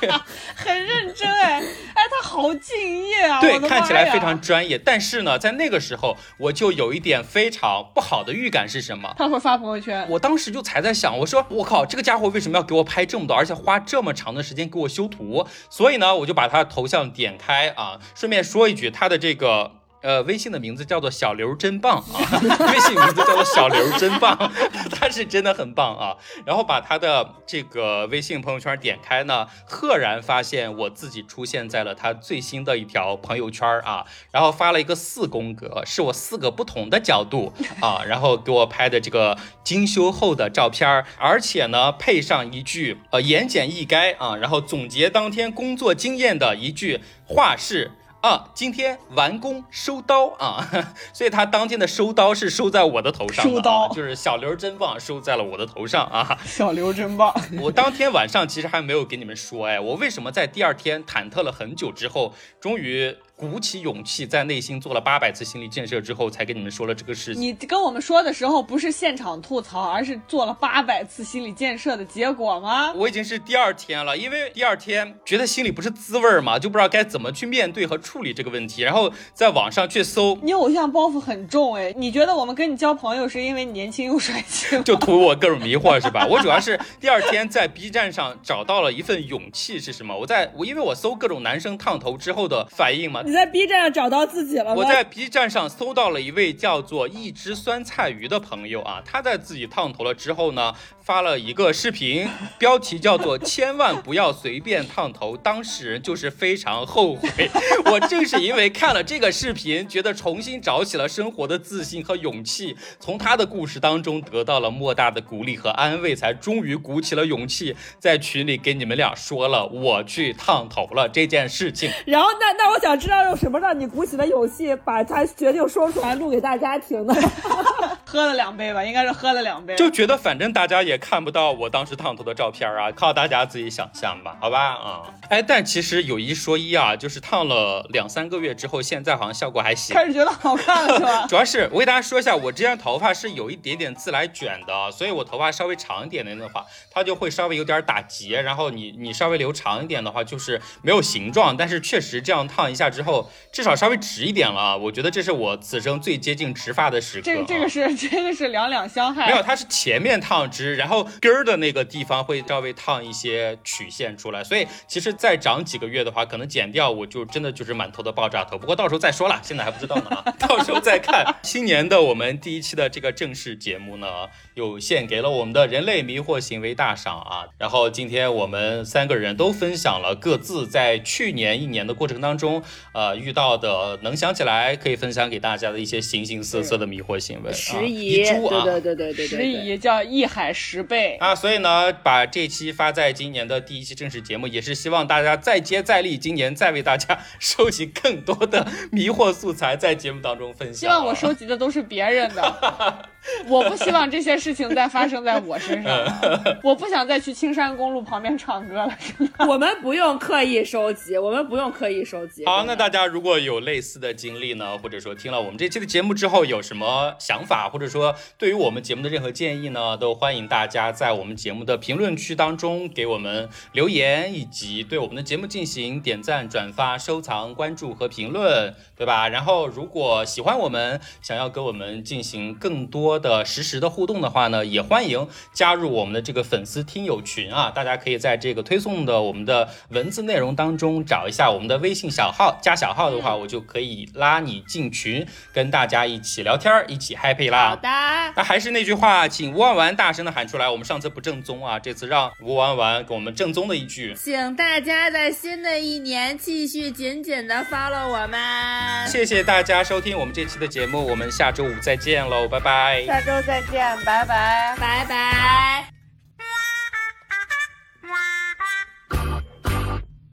很认真哎哎，他好敬业啊，对，看起来非常专业。但是呢，在那个时候我就有一点非常不好的预感是什么？他会发朋友圈。我当时就才在想，我说我靠，这个家伙为什么要给我拍这么多，而且花这么长的时间给我修图？所以呢，我就把他的头像点开啊，顺便说一句，他的这个。呃，微信的名字叫做小刘真棒啊，微信名字叫做小刘真棒，他是真的很棒啊。然后把他的这个微信朋友圈点开呢，赫然发现我自己出现在了他最新的一条朋友圈啊。然后发了一个四宫格，是我四个不同的角度啊，然后给我拍的这个精修后的照片，而且呢配上一句呃言简意赅啊，然后总结当天工作经验的一句话是。啊，今天完工收刀啊，所以他当天的收刀是收在我的头上，收刀就是小刘真棒，收在了我的头上啊。小刘真棒，我当天晚上其实还没有给你们说，哎，我为什么在第二天忐忑了很久之后，终于。鼓起勇气，在内心做了八百次心理建设之后，才跟你们说了这个事情。你跟我们说的时候，不是现场吐槽，而是做了八百次心理建设的结果吗？我已经是第二天了，因为第二天觉得心里不是滋味儿嘛，就不知道该怎么去面对和处理这个问题。然后在网上去搜，你偶像包袱很重哎，你觉得我们跟你交朋友是因为你年轻又帅气，就图我各种迷惑是吧？我主要是第二天在 B 站上找到了一份勇气是什么？我在我因为我搜各种男生烫头之后的反应嘛。你在 B 站上找到自己了吗？我在 B 站上搜到了一位叫做一只酸菜鱼的朋友啊，他在自己烫头了之后呢。发了一个视频，标题叫做“千万不要随便烫头”，当事人就是非常后悔。我正是因为看了这个视频，觉得重新找起了生活的自信和勇气，从他的故事当中得到了莫大的鼓励和安慰，才终于鼓起了勇气，在群里给你们俩说了我去烫头了这件事情。然后，那那我想知道用什么让你鼓起了勇气，把他决定说出来录给大家听的？喝了两杯吧，应该是喝了两杯，就觉得反正大家也。看不到我当时烫头的照片啊，靠大家自己想象吧，好吧，啊，哎，但其实有一说一啊，就是烫了两三个月之后，现在好像效果还行，开始觉得好看了是吧？主要是我给大家说一下，我这样头发是有一点点自来卷的，所以我头发稍微长一点的话，它就会稍微有点打结，然后你你稍微留长一点的话，就是没有形状，但是确实这样烫一下之后，至少稍微直一点了，我觉得这是我此生最接近直发的时刻。这这个是这个是两两相害，没有，它是前面烫直，然后。根儿的那个地方会稍微烫一些曲线出来，所以其实再长几个月的话，可能剪掉我就真的就是满头的爆炸头。不过到时候再说了，现在还不知道呢啊，到时候再看。新年的我们第一期的这个正式节目呢，又献给了我们的人类迷惑行为大赏啊。然后今天我们三个人都分享了各自在去年一年的过程当中，呃遇到的能想起来可以分享给大家的一些形形色色的迷惑行为。十一，对对对对对，十一叫一海十。倍啊，所以呢，把这期发在今年的第一期正式节目，也是希望大家再接再厉，今年再为大家 收集更多的迷惑素材，在节目当中分享。希望我收集的都是别人的。我不希望这些事情再发生在我身上，我不想再去青山公路旁边唱歌了。我们不用刻意收集，我们不用刻意收集。好，那大家如果有类似的经历呢，或者说听了我们这期的节目之后有什么想法，或者说对于我们节目的任何建议呢，都欢迎大家在我们节目的评论区当中给我们留言，以及对我们的节目进行点赞、转发、收藏、关注和评论，对吧？然后如果喜欢我们，想要跟我们进行更多。的实时的互动的话呢，也欢迎加入我们的这个粉丝听友群啊！大家可以在这个推送的我们的文字内容当中找一下我们的微信小号，加小号的话，我就可以拉你进群，跟大家一起聊天，一起 happy 啦。好的，那还是那句话，请吴婉婉大声的喊出来。我们上次不正宗啊，这次让吴婉婉给我们正宗的一句，请大家在新的一年继续紧紧的 follow 我们。谢谢大家收听我们这期的节目，我们下周五再见喽，拜拜。下周再见，拜拜，拜拜。